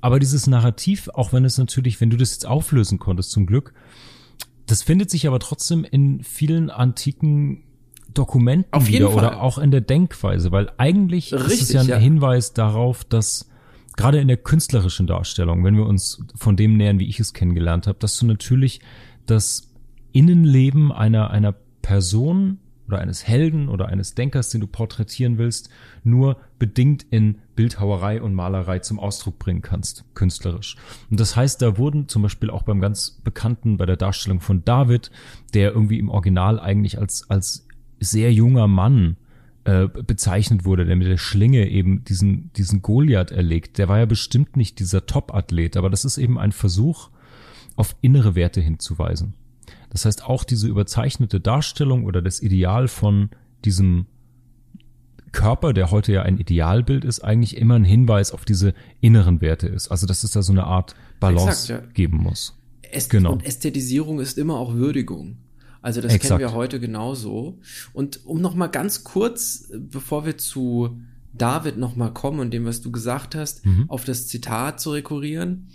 Aber dieses Narrativ, auch wenn es natürlich, wenn du das jetzt auflösen konntest, zum Glück, das findet sich aber trotzdem in vielen antiken Dokumenten Auf wieder Fall. oder auch in der Denkweise, weil eigentlich Richtig, ist es ja ein ja. Hinweis darauf, dass gerade in der künstlerischen Darstellung, wenn wir uns von dem nähern, wie ich es kennengelernt habe, dass du natürlich das Innenleben einer, einer Person oder eines Helden oder eines Denkers, den du porträtieren willst, nur bedingt in Bildhauerei und Malerei zum Ausdruck bringen kannst, künstlerisch. Und das heißt, da wurden zum Beispiel auch beim ganz bekannten, bei der Darstellung von David, der irgendwie im Original eigentlich als, als sehr junger Mann äh, bezeichnet wurde, der mit der Schlinge eben diesen, diesen Goliath erlegt, der war ja bestimmt nicht dieser Top-Athlet, aber das ist eben ein Versuch, auf innere Werte hinzuweisen. Das heißt, auch diese überzeichnete Darstellung oder das Ideal von diesem Körper, der heute ja ein Idealbild ist, eigentlich immer ein Hinweis auf diese inneren Werte ist. Also, dass es da so eine Art Balance Exakt, ja. geben muss. Äst genau. Und Ästhetisierung ist immer auch Würdigung. Also das Exakt. kennen wir heute genauso. Und um noch mal ganz kurz, bevor wir zu David noch mal kommen und dem, was du gesagt hast, mhm. auf das Zitat zu rekurrieren.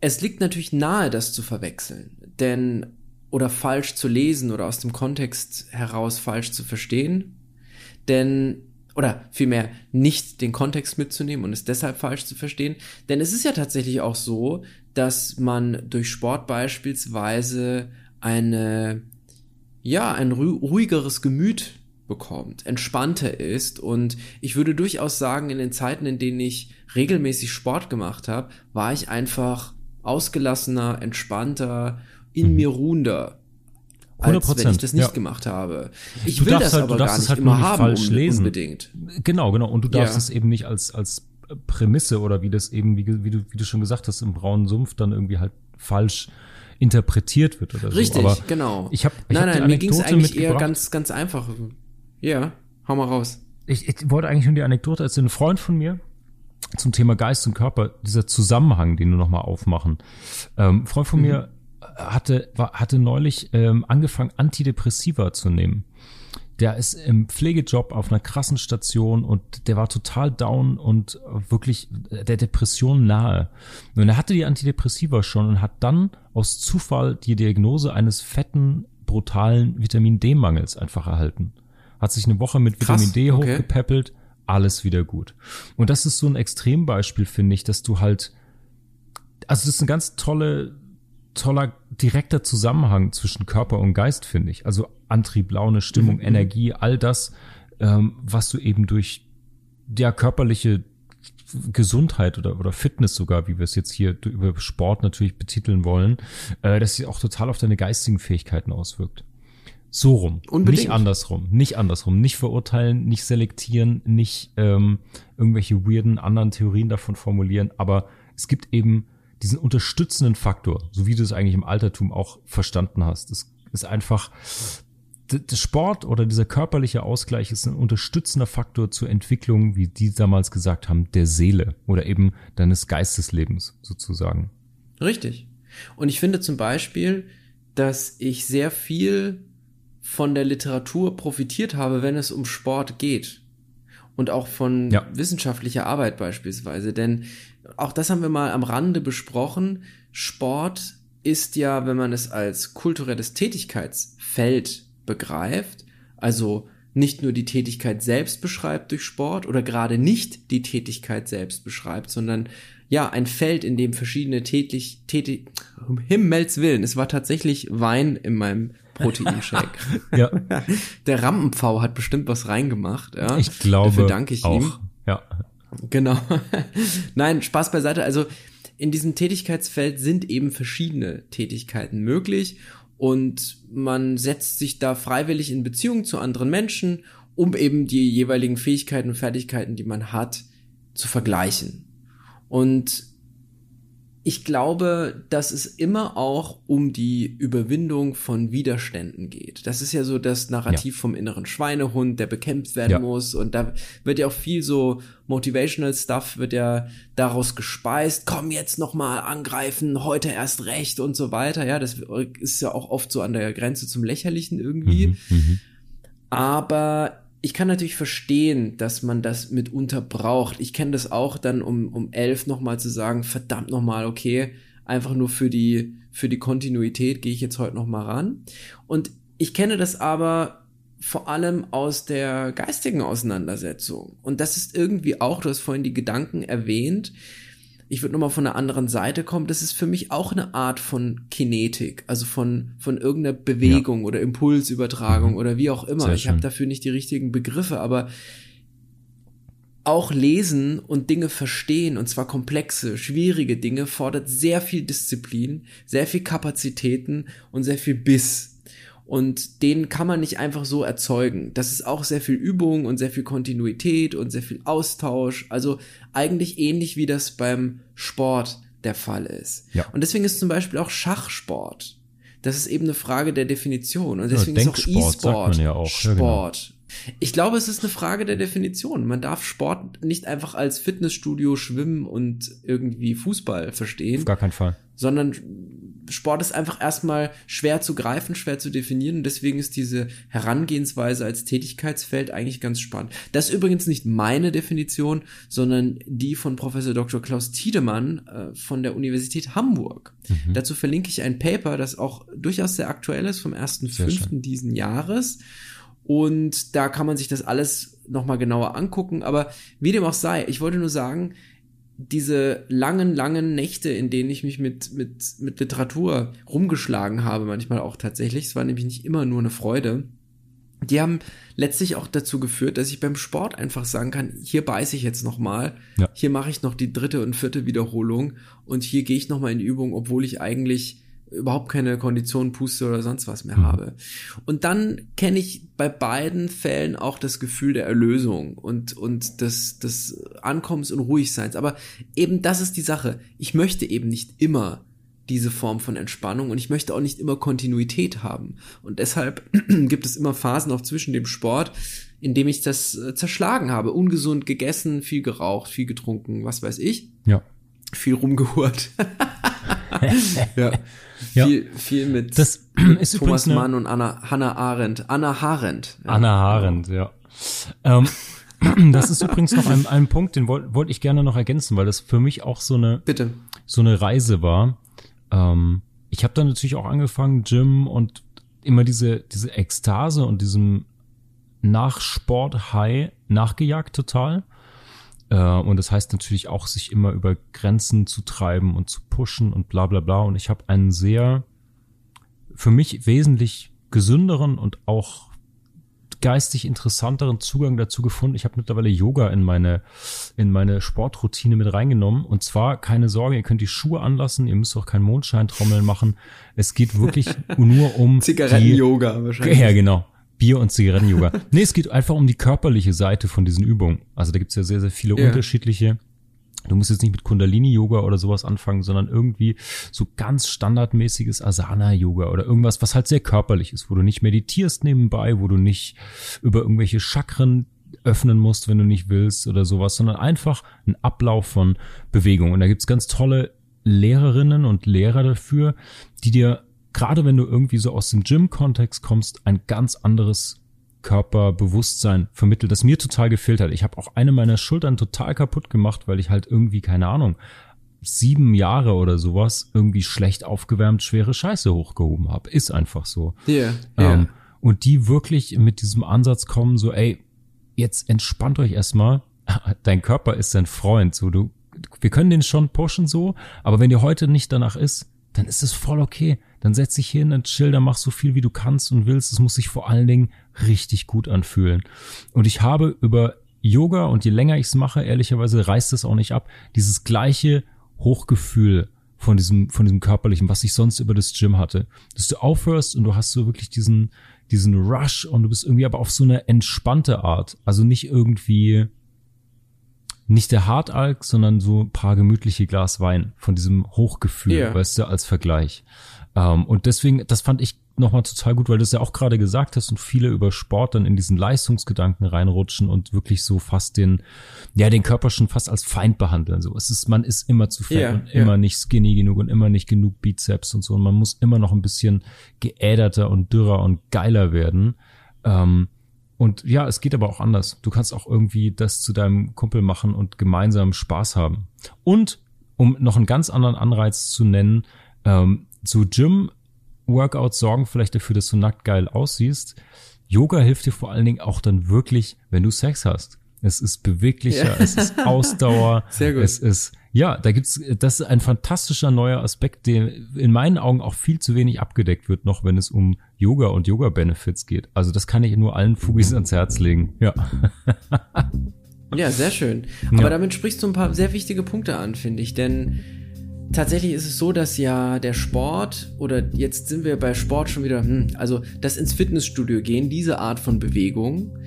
Es liegt natürlich nahe, das zu verwechseln, denn oder falsch zu lesen oder aus dem Kontext heraus falsch zu verstehen, denn oder vielmehr nicht den Kontext mitzunehmen und es deshalb falsch zu verstehen, denn es ist ja tatsächlich auch so, dass man durch Sport beispielsweise eine ja, ein ruhigeres Gemüt bekommt, entspannter ist. Und ich würde durchaus sagen, in den Zeiten, in denen ich regelmäßig Sport gemacht habe, war ich einfach ausgelassener, entspannter, in mhm. mir ruhender. Als 100%, wenn ich das nicht ja. gemacht habe. Ich du will das halt, aber gar nicht halt immer nicht haben falsch lesen. unbedingt. Genau, genau. Und du darfst ja. es eben nicht als, als Prämisse oder wie das eben, wie, wie, du, wie du schon gesagt hast, im braunen Sumpf dann irgendwie halt falsch interpretiert wird oder Richtig, so. Richtig, genau. Ich hab, ich nein, hab nein, mir ging es eigentlich eher ganz, ganz einfach. Ja, hau mal raus. Ich, ich wollte eigentlich nur die Anekdote als ein Freund von mir zum Thema Geist und Körper, dieser Zusammenhang, den du nochmal aufmachen. Ähm, Freund von mhm. mir hatte, war, hatte neulich ähm, angefangen, Antidepressiva zu nehmen der ist im Pflegejob auf einer krassen Station und der war total down und wirklich der Depression nahe. Und er hatte die Antidepressiva schon und hat dann aus Zufall die Diagnose eines fetten, brutalen Vitamin D-Mangels einfach erhalten. Hat sich eine Woche mit Krass, Vitamin D okay. hochgepäppelt, alles wieder gut. Und das ist so ein Extrembeispiel, finde ich, dass du halt, also das ist eine ganz tolle toller direkter Zusammenhang zwischen Körper und Geist, finde ich. Also Antrieb, Laune, Stimmung, mhm. Energie, all das, ähm, was du eben durch ja körperliche Gesundheit oder, oder Fitness sogar, wie wir es jetzt hier über Sport natürlich betiteln wollen, äh, dass sich auch total auf deine geistigen Fähigkeiten auswirkt. So rum. Unbedingt. Nicht andersrum. Nicht andersrum. Nicht verurteilen, nicht selektieren, nicht ähm, irgendwelche weirden anderen Theorien davon formulieren. Aber es gibt eben diesen unterstützenden Faktor, so wie du es eigentlich im Altertum auch verstanden hast. Das ist einfach, der Sport oder dieser körperliche Ausgleich ist ein unterstützender Faktor zur Entwicklung, wie die damals gesagt haben, der Seele oder eben deines Geisteslebens sozusagen. Richtig. Und ich finde zum Beispiel, dass ich sehr viel von der Literatur profitiert habe, wenn es um Sport geht. Und auch von ja. wissenschaftlicher Arbeit beispielsweise. Denn auch das haben wir mal am Rande besprochen. Sport ist ja, wenn man es als kulturelles Tätigkeitsfeld begreift, also nicht nur die Tätigkeit selbst beschreibt durch Sport oder gerade nicht die Tätigkeit selbst beschreibt, sondern ja, ein Feld, in dem verschiedene tätig, tätig, um Himmels Willen, es war tatsächlich Wein in meinem Proteinshake. ja. Der Rampenpfau hat bestimmt was reingemacht, ja. Ich glaube. Dafür danke ich auch. ihm. Ja. Genau. Nein, Spaß beiseite. Also, in diesem Tätigkeitsfeld sind eben verschiedene Tätigkeiten möglich und man setzt sich da freiwillig in Beziehung zu anderen Menschen, um eben die jeweiligen Fähigkeiten und Fertigkeiten, die man hat, zu vergleichen. Und ich glaube, dass es immer auch um die Überwindung von Widerständen geht. Das ist ja so das Narrativ ja. vom inneren Schweinehund, der bekämpft werden ja. muss. Und da wird ja auch viel so motivational Stuff wird ja daraus gespeist. Komm jetzt noch mal angreifen, heute erst recht und so weiter. Ja, das ist ja auch oft so an der Grenze zum Lächerlichen irgendwie. Mhm, mhm. Aber ich kann natürlich verstehen, dass man das mitunter braucht. Ich kenne das auch dann um, um elf nochmal zu sagen, verdammt nochmal, okay, einfach nur für die, für die Kontinuität gehe ich jetzt heute nochmal ran. Und ich kenne das aber vor allem aus der geistigen Auseinandersetzung. Und das ist irgendwie auch, du hast vorhin die Gedanken erwähnt, ich würde nochmal von einer anderen Seite kommen, das ist für mich auch eine Art von Kinetik, also von, von irgendeiner Bewegung ja. oder Impulsübertragung mhm. oder wie auch immer. Sehr ich habe dafür nicht die richtigen Begriffe, aber auch lesen und Dinge verstehen, und zwar komplexe, schwierige Dinge, fordert sehr viel Disziplin, sehr viel Kapazitäten und sehr viel Biss. Und den kann man nicht einfach so erzeugen. Das ist auch sehr viel Übung und sehr viel Kontinuität und sehr viel Austausch. Also eigentlich ähnlich wie das beim Sport der Fall ist. Ja. Und deswegen ist zum Beispiel auch Schachsport. Das ist eben eine Frage der Definition. Und deswegen ja, ist auch E-Sport ja auch. Sport. Ja, genau. Ich glaube, es ist eine Frage der Definition. Man darf Sport nicht einfach als Fitnessstudio, Schwimmen und irgendwie Fußball verstehen. Auf gar keinen Fall. Sondern Sport ist einfach erstmal schwer zu greifen, schwer zu definieren und deswegen ist diese Herangehensweise als Tätigkeitsfeld eigentlich ganz spannend. Das ist übrigens nicht meine Definition, sondern die von Professor Dr. Klaus Tiedemann äh, von der Universität Hamburg. Mhm. Dazu verlinke ich ein Paper, das auch durchaus sehr aktuell ist vom 1.5. diesen Jahres. Und da kann man sich das alles nochmal genauer angucken. Aber wie dem auch sei, ich wollte nur sagen, diese langen, langen Nächte, in denen ich mich mit, mit, mit Literatur rumgeschlagen habe, manchmal auch tatsächlich, es war nämlich nicht immer nur eine Freude, die haben letztlich auch dazu geführt, dass ich beim Sport einfach sagen kann, hier beiße ich jetzt nochmal, ja. hier mache ich noch die dritte und vierte Wiederholung und hier gehe ich nochmal in Übung, obwohl ich eigentlich überhaupt keine Kondition, Puste oder sonst was mehr mhm. habe. Und dann kenne ich bei beiden Fällen auch das Gefühl der Erlösung und, und des, des Ankommens und Ruhigseins. Aber eben das ist die Sache. Ich möchte eben nicht immer diese Form von Entspannung und ich möchte auch nicht immer Kontinuität haben. Und deshalb gibt es immer Phasen auch zwischen dem Sport, in dem ich das äh, zerschlagen habe. Ungesund gegessen, viel geraucht, viel getrunken, was weiß ich. Ja. Viel rumgehurt. ja. Ja. Viel, viel mit das ist Thomas Mann und Anna, Hannah Arendt. Anna Harendt. Ja. Anna Arendt, ja. Ähm, das ist übrigens noch ein, ein Punkt, den wollte wollt ich gerne noch ergänzen, weil das für mich auch so eine, Bitte. so eine Reise war. Ähm, ich habe dann natürlich auch angefangen, Gym und immer diese, diese Ekstase und diesem Nachsport-High nachgejagt total. Äh, und das heißt natürlich auch, sich immer über Grenzen zu treiben und zu pushen und bla bla bla. Und ich habe einen sehr, für mich wesentlich gesünderen und auch geistig interessanteren Zugang dazu gefunden. Ich habe mittlerweile Yoga in meine in meine Sportroutine mit reingenommen und zwar keine Sorge, ihr könnt die Schuhe anlassen, ihr müsst auch kein Mondscheintrommeln machen. Es geht wirklich nur um Zigaretten-Yoga wahrscheinlich. Ja, genau. Bier- und Zigaretten-Yoga. nee, es geht einfach um die körperliche Seite von diesen Übungen. Also da gibt's ja sehr, sehr viele ja. unterschiedliche. Du musst jetzt nicht mit Kundalini-Yoga oder sowas anfangen, sondern irgendwie so ganz standardmäßiges Asana-Yoga oder irgendwas, was halt sehr körperlich ist, wo du nicht meditierst nebenbei, wo du nicht über irgendwelche Chakren öffnen musst, wenn du nicht willst oder sowas, sondern einfach ein Ablauf von Bewegung. Und da gibt's ganz tolle Lehrerinnen und Lehrer dafür, die dir gerade wenn du irgendwie so aus dem Gym-Kontext kommst, ein ganz anderes Körperbewusstsein vermittelt, das mir total gefehlt hat. Ich habe auch eine meiner Schultern total kaputt gemacht, weil ich halt irgendwie, keine Ahnung, sieben Jahre oder sowas irgendwie schlecht aufgewärmt schwere Scheiße hochgehoben habe. Ist einfach so. Yeah, yeah. Ähm, und die wirklich mit diesem Ansatz kommen, so, ey, jetzt entspannt euch erstmal. Dein Körper ist dein Freund. So, du wir können den schon pushen so, aber wenn dir heute nicht danach ist, dann ist es voll okay. Dann setz dich hin, dann chill, dann mach so viel, wie du kannst und willst. Es muss sich vor allen Dingen richtig gut anfühlen. Und ich habe über Yoga und je länger ich es mache, ehrlicherweise reißt es auch nicht ab, dieses gleiche Hochgefühl von diesem, von diesem körperlichen, was ich sonst über das Gym hatte. Dass du aufhörst und du hast so wirklich diesen, diesen Rush und du bist irgendwie aber auf so eine entspannte Art. Also nicht irgendwie, nicht der Hartalk, sondern so ein paar gemütliche Glas Wein von diesem Hochgefühl, yeah. weißt du, als Vergleich. Ähm, und deswegen, das fand ich nochmal total gut, weil du es ja auch gerade gesagt hast und viele über Sport dann in diesen Leistungsgedanken reinrutschen und wirklich so fast den, ja, den Körper schon fast als Feind behandeln. So, es ist, man ist immer zu fett yeah, und yeah. immer nicht skinny genug und immer nicht genug Bizeps und so und man muss immer noch ein bisschen geäderter und dürrer und geiler werden. Ähm, und ja, es geht aber auch anders. Du kannst auch irgendwie das zu deinem Kumpel machen und gemeinsam Spaß haben. Und um noch einen ganz anderen Anreiz zu nennen, ähm, so Gym-Workouts sorgen vielleicht dafür, dass du nackt geil aussiehst. Yoga hilft dir vor allen Dingen auch dann wirklich, wenn du Sex hast. Es ist beweglicher, ja. es ist Ausdauer, Sehr gut. es ist ja, da gibt's, das ist ein fantastischer neuer Aspekt, der in meinen Augen auch viel zu wenig abgedeckt wird, noch wenn es um Yoga und Yoga-Benefits geht. Also das kann ich nur allen Fugis ans Herz legen. Ja. ja, sehr schön. Aber ja. damit sprichst du ein paar sehr wichtige Punkte an, finde ich, denn tatsächlich ist es so, dass ja der Sport oder jetzt sind wir bei Sport schon wieder, hm, also das ins Fitnessstudio gehen, diese Art von Bewegung,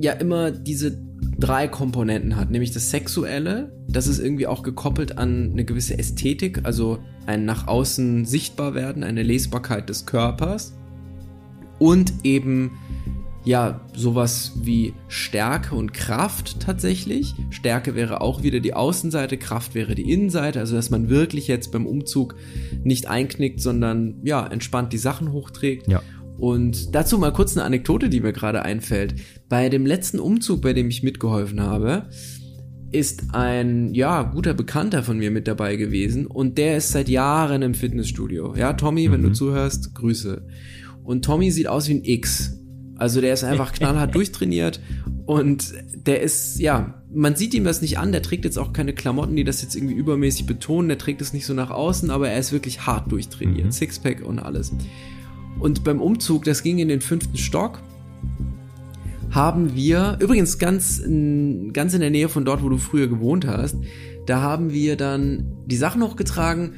ja immer diese drei Komponenten hat, nämlich das Sexuelle, das ist irgendwie auch gekoppelt an eine gewisse Ästhetik, also ein nach außen sichtbar werden, eine Lesbarkeit des Körpers und eben ja, sowas wie Stärke und Kraft tatsächlich. Stärke wäre auch wieder die Außenseite, Kraft wäre die Innenseite, also dass man wirklich jetzt beim Umzug nicht einknickt, sondern ja, entspannt die Sachen hochträgt. Ja. Und dazu mal kurz eine Anekdote, die mir gerade einfällt. Bei dem letzten Umzug, bei dem ich mitgeholfen habe, ist ein, ja, guter Bekannter von mir mit dabei gewesen und der ist seit Jahren im Fitnessstudio. Ja, Tommy, mhm. wenn du mhm. zuhörst, Grüße. Und Tommy sieht aus wie ein X. Also der ist einfach knallhart durchtrainiert und der ist, ja, man sieht ihm das nicht an, der trägt jetzt auch keine Klamotten, die das jetzt irgendwie übermäßig betonen, der trägt es nicht so nach außen, aber er ist wirklich hart durchtrainiert, mhm. Sixpack und alles. Und beim Umzug, das ging in den fünften Stock, haben wir, übrigens ganz, ganz in der Nähe von dort, wo du früher gewohnt hast, da haben wir dann die Sachen hochgetragen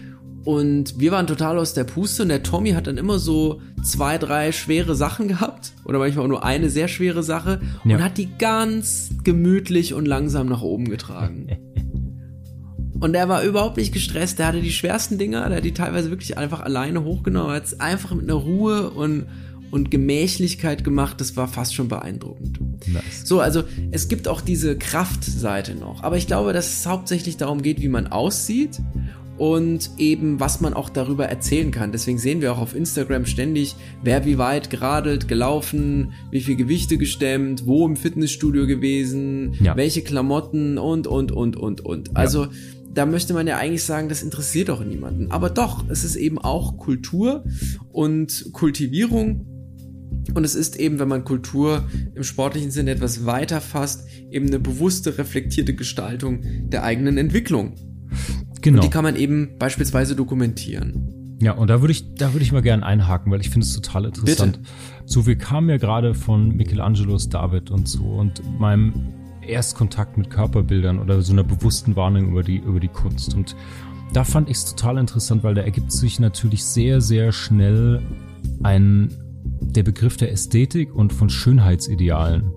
und wir waren total aus der Puste und der Tommy hat dann immer so zwei, drei schwere Sachen gehabt oder manchmal auch nur eine sehr schwere Sache ja. und hat die ganz gemütlich und langsam nach oben getragen. Und er war überhaupt nicht gestresst. Der hatte die schwersten Dinger, der hat die teilweise wirklich einfach alleine hochgenommen, hat es einfach mit einer Ruhe und, und Gemächlichkeit gemacht. Das war fast schon beeindruckend. Nice. So, also es gibt auch diese Kraftseite noch. Aber ich glaube, dass es hauptsächlich darum geht, wie man aussieht und eben was man auch darüber erzählen kann. Deswegen sehen wir auch auf Instagram ständig, wer wie weit geradelt, gelaufen, wie viel Gewichte gestemmt, wo im Fitnessstudio gewesen, ja. welche Klamotten und und und und und. Also ja da möchte man ja eigentlich sagen, das interessiert doch niemanden. Aber doch, es ist eben auch Kultur und Kultivierung. Und es ist eben, wenn man Kultur im sportlichen Sinne etwas weiter fasst, eben eine bewusste, reflektierte Gestaltung der eigenen Entwicklung. Genau. Und die kann man eben beispielsweise dokumentieren. Ja, und da würde ich, da würde ich mal gerne einhaken, weil ich finde es total interessant. Bitte? So, wir kamen ja gerade von Michelangelos David und so und meinem Erstkontakt mit Körperbildern oder so einer bewussten Wahrnehmung über die, über die Kunst. Und da fand ich es total interessant, weil da ergibt sich natürlich sehr, sehr schnell ein, der Begriff der Ästhetik und von Schönheitsidealen.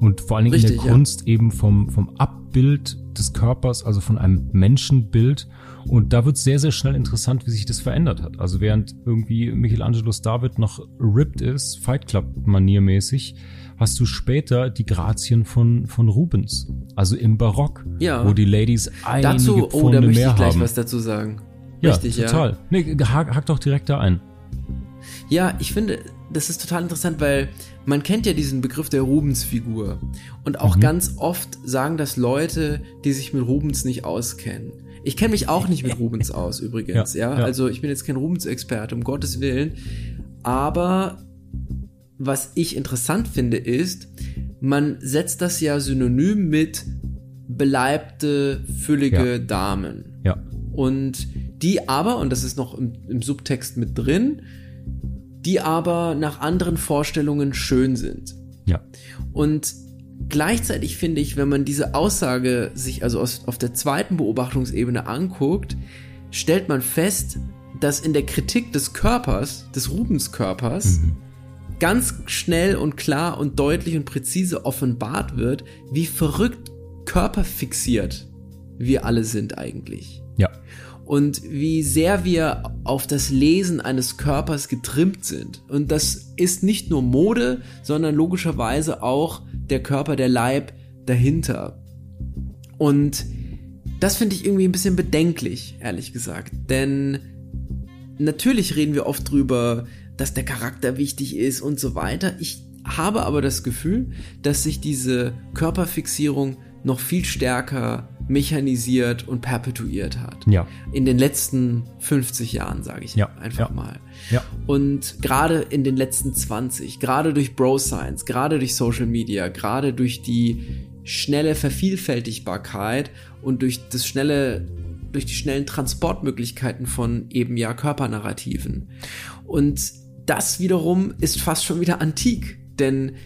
Und vor allen Dingen Richtig, in der Kunst eben vom, vom Abbild des Körpers, also von einem Menschenbild. Und da wird sehr, sehr schnell interessant, wie sich das verändert hat. Also während irgendwie Michelangelos David noch ripped ist, Fight Club maniermäßig, hast du später die Grazien von, von Rubens. Also im Barock, ja. wo die Ladies einige dazu, oh, da möchte ich gleich haben. was dazu sagen. Ja, Richtig, total. Ja. Nee, hack, hack doch direkt da ein. Ja, ich finde, das ist total interessant, weil man kennt ja diesen Begriff der Rubens-Figur. Und auch mhm. ganz oft sagen das Leute, die sich mit Rubens nicht auskennen. Ich kenne mich auch nicht mit Rubens aus, übrigens, ja, ja? Also ich bin jetzt kein Rubens-Experte, um Gottes Willen. Aber was ich interessant finde, ist, man setzt das ja synonym mit beleibte, füllige ja. Damen. Ja. Und die aber, und das ist noch im, im Subtext mit drin, die aber nach anderen Vorstellungen schön sind. Ja. Und gleichzeitig finde ich, wenn man diese Aussage sich also aus, auf der zweiten Beobachtungsebene anguckt, stellt man fest, dass in der Kritik des Körpers, des Rubenskörpers, mhm. Ganz schnell und klar und deutlich und präzise offenbart wird, wie verrückt körperfixiert wir alle sind eigentlich. Ja. Und wie sehr wir auf das Lesen eines Körpers getrimmt sind. Und das ist nicht nur Mode, sondern logischerweise auch der Körper, der Leib dahinter. Und das finde ich irgendwie ein bisschen bedenklich, ehrlich gesagt. Denn natürlich reden wir oft drüber, dass der Charakter wichtig ist und so weiter. Ich habe aber das Gefühl, dass sich diese Körperfixierung noch viel stärker mechanisiert und perpetuiert hat. Ja. In den letzten 50 Jahren, sage ich ja. einfach ja. mal. Ja. Und gerade in den letzten 20, gerade durch Bro Science, gerade durch Social Media, gerade durch die schnelle Vervielfältigbarkeit und durch das schnelle durch die schnellen Transportmöglichkeiten von eben ja Körpernarrativen. Und das wiederum ist fast schon wieder antik, denn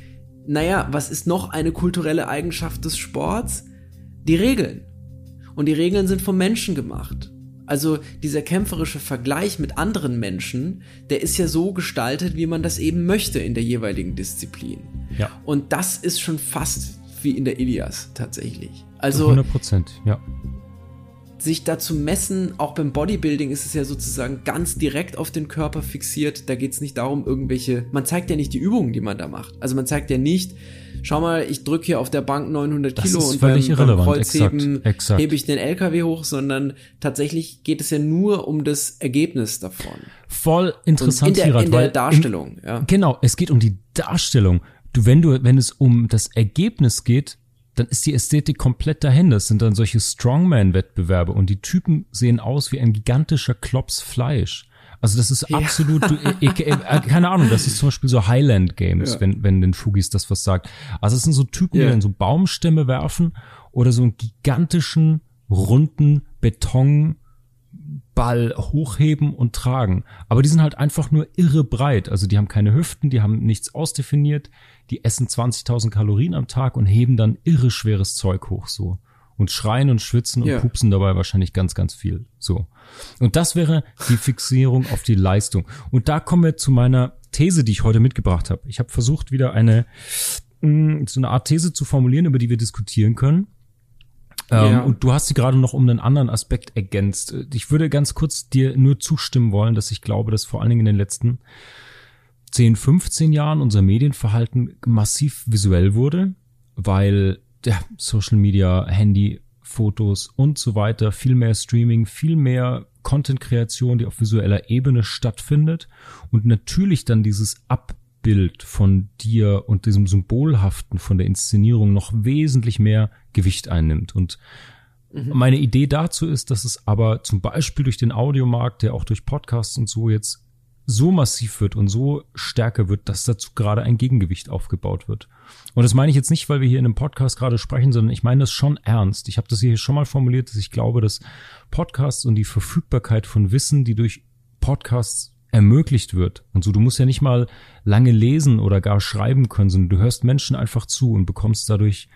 naja, was ist noch eine kulturelle Eigenschaft des Sports? Die Regeln. Und die Regeln sind vom Menschen gemacht. Also dieser kämpferische Vergleich mit anderen Menschen, der ist ja so gestaltet, wie man das eben möchte in der jeweiligen Disziplin. Ja. Und das ist schon fast wie in der Ilias tatsächlich. Also 100 Prozent, ja sich dazu messen, auch beim Bodybuilding ist es ja sozusagen ganz direkt auf den Körper fixiert. Da geht es nicht darum, irgendwelche, man zeigt ja nicht die Übungen, die man da macht. Also man zeigt ja nicht, schau mal, ich drücke hier auf der Bank 900 das Kilo und beim, beim Kreuzheben exakt, exakt. hebe ich den LKW hoch, sondern tatsächlich geht es ja nur um das Ergebnis davon. Voll interessant, und in der, in der Darstellung. Im, ja. Genau, es geht um die Darstellung. Du, wenn du, wenn es um das Ergebnis geht, dann ist die Ästhetik komplett dahin. Das sind dann solche Strongman-Wettbewerbe und die Typen sehen aus wie ein gigantischer Klops Fleisch. Also das ist ja. absolut, ich, äh, keine Ahnung, das ist zum Beispiel so Highland Games, ja. wenn, wenn den Fugis das was sagt. Also es sind so Typen, ja. die dann so Baumstämme werfen oder so einen gigantischen, runden Betonball hochheben und tragen. Aber die sind halt einfach nur irre breit. Also die haben keine Hüften, die haben nichts ausdefiniert, die essen 20.000 Kalorien am Tag und heben dann irre schweres Zeug hoch so. Und schreien und schwitzen und ja. pupsen dabei wahrscheinlich ganz, ganz viel. So. Und das wäre die Fixierung auf die Leistung. Und da kommen wir zu meiner These, die ich heute mitgebracht habe. Ich habe versucht, wieder eine mm, so eine Art These zu formulieren, über die wir diskutieren können. Ähm, ja. Und du hast sie gerade noch um einen anderen Aspekt ergänzt. Ich würde ganz kurz dir nur zustimmen wollen, dass ich glaube, dass vor allen Dingen in den letzten 10, 15 Jahren unser Medienverhalten massiv visuell wurde, weil der Social Media, Handy, Fotos und so weiter, viel mehr Streaming, viel mehr Content-Kreation, die auf visueller Ebene stattfindet und natürlich dann dieses Abbild von dir und diesem Symbolhaften von der Inszenierung noch wesentlich mehr Gewicht einnimmt. Und mhm. meine Idee dazu ist, dass es aber zum Beispiel durch den Audiomarkt, der auch durch Podcasts und so jetzt so massiv wird und so stärker wird, dass dazu gerade ein Gegengewicht aufgebaut wird. Und das meine ich jetzt nicht, weil wir hier in einem Podcast gerade sprechen, sondern ich meine das schon ernst. Ich habe das hier schon mal formuliert, dass ich glaube, dass Podcasts und die Verfügbarkeit von Wissen, die durch Podcasts ermöglicht wird. Und so, du musst ja nicht mal lange lesen oder gar schreiben können, sondern du hörst Menschen einfach zu und bekommst dadurch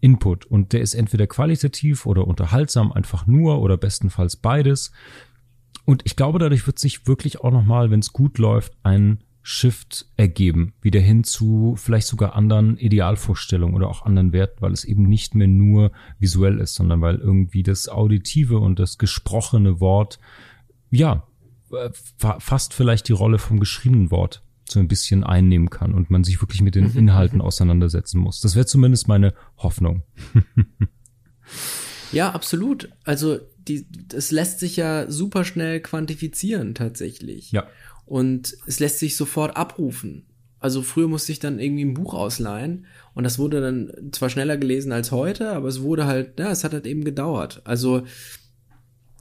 Input. Und der ist entweder qualitativ oder unterhaltsam, einfach nur oder bestenfalls beides. Und ich glaube, dadurch wird sich wirklich auch nochmal, wenn es gut läuft, ein Shift ergeben, wieder hin zu vielleicht sogar anderen Idealvorstellungen oder auch anderen Werten, weil es eben nicht mehr nur visuell ist, sondern weil irgendwie das Auditive und das gesprochene Wort, ja, fast vielleicht die Rolle vom geschriebenen Wort so ein bisschen einnehmen kann und man sich wirklich mit den mhm. Inhalten auseinandersetzen muss. Das wäre zumindest meine Hoffnung. ja, absolut. Also die, das lässt sich ja super schnell quantifizieren tatsächlich. Ja. Und es lässt sich sofort abrufen. Also früher musste ich dann irgendwie ein Buch ausleihen und das wurde dann zwar schneller gelesen als heute, aber es wurde halt, ja, es hat halt eben gedauert. Also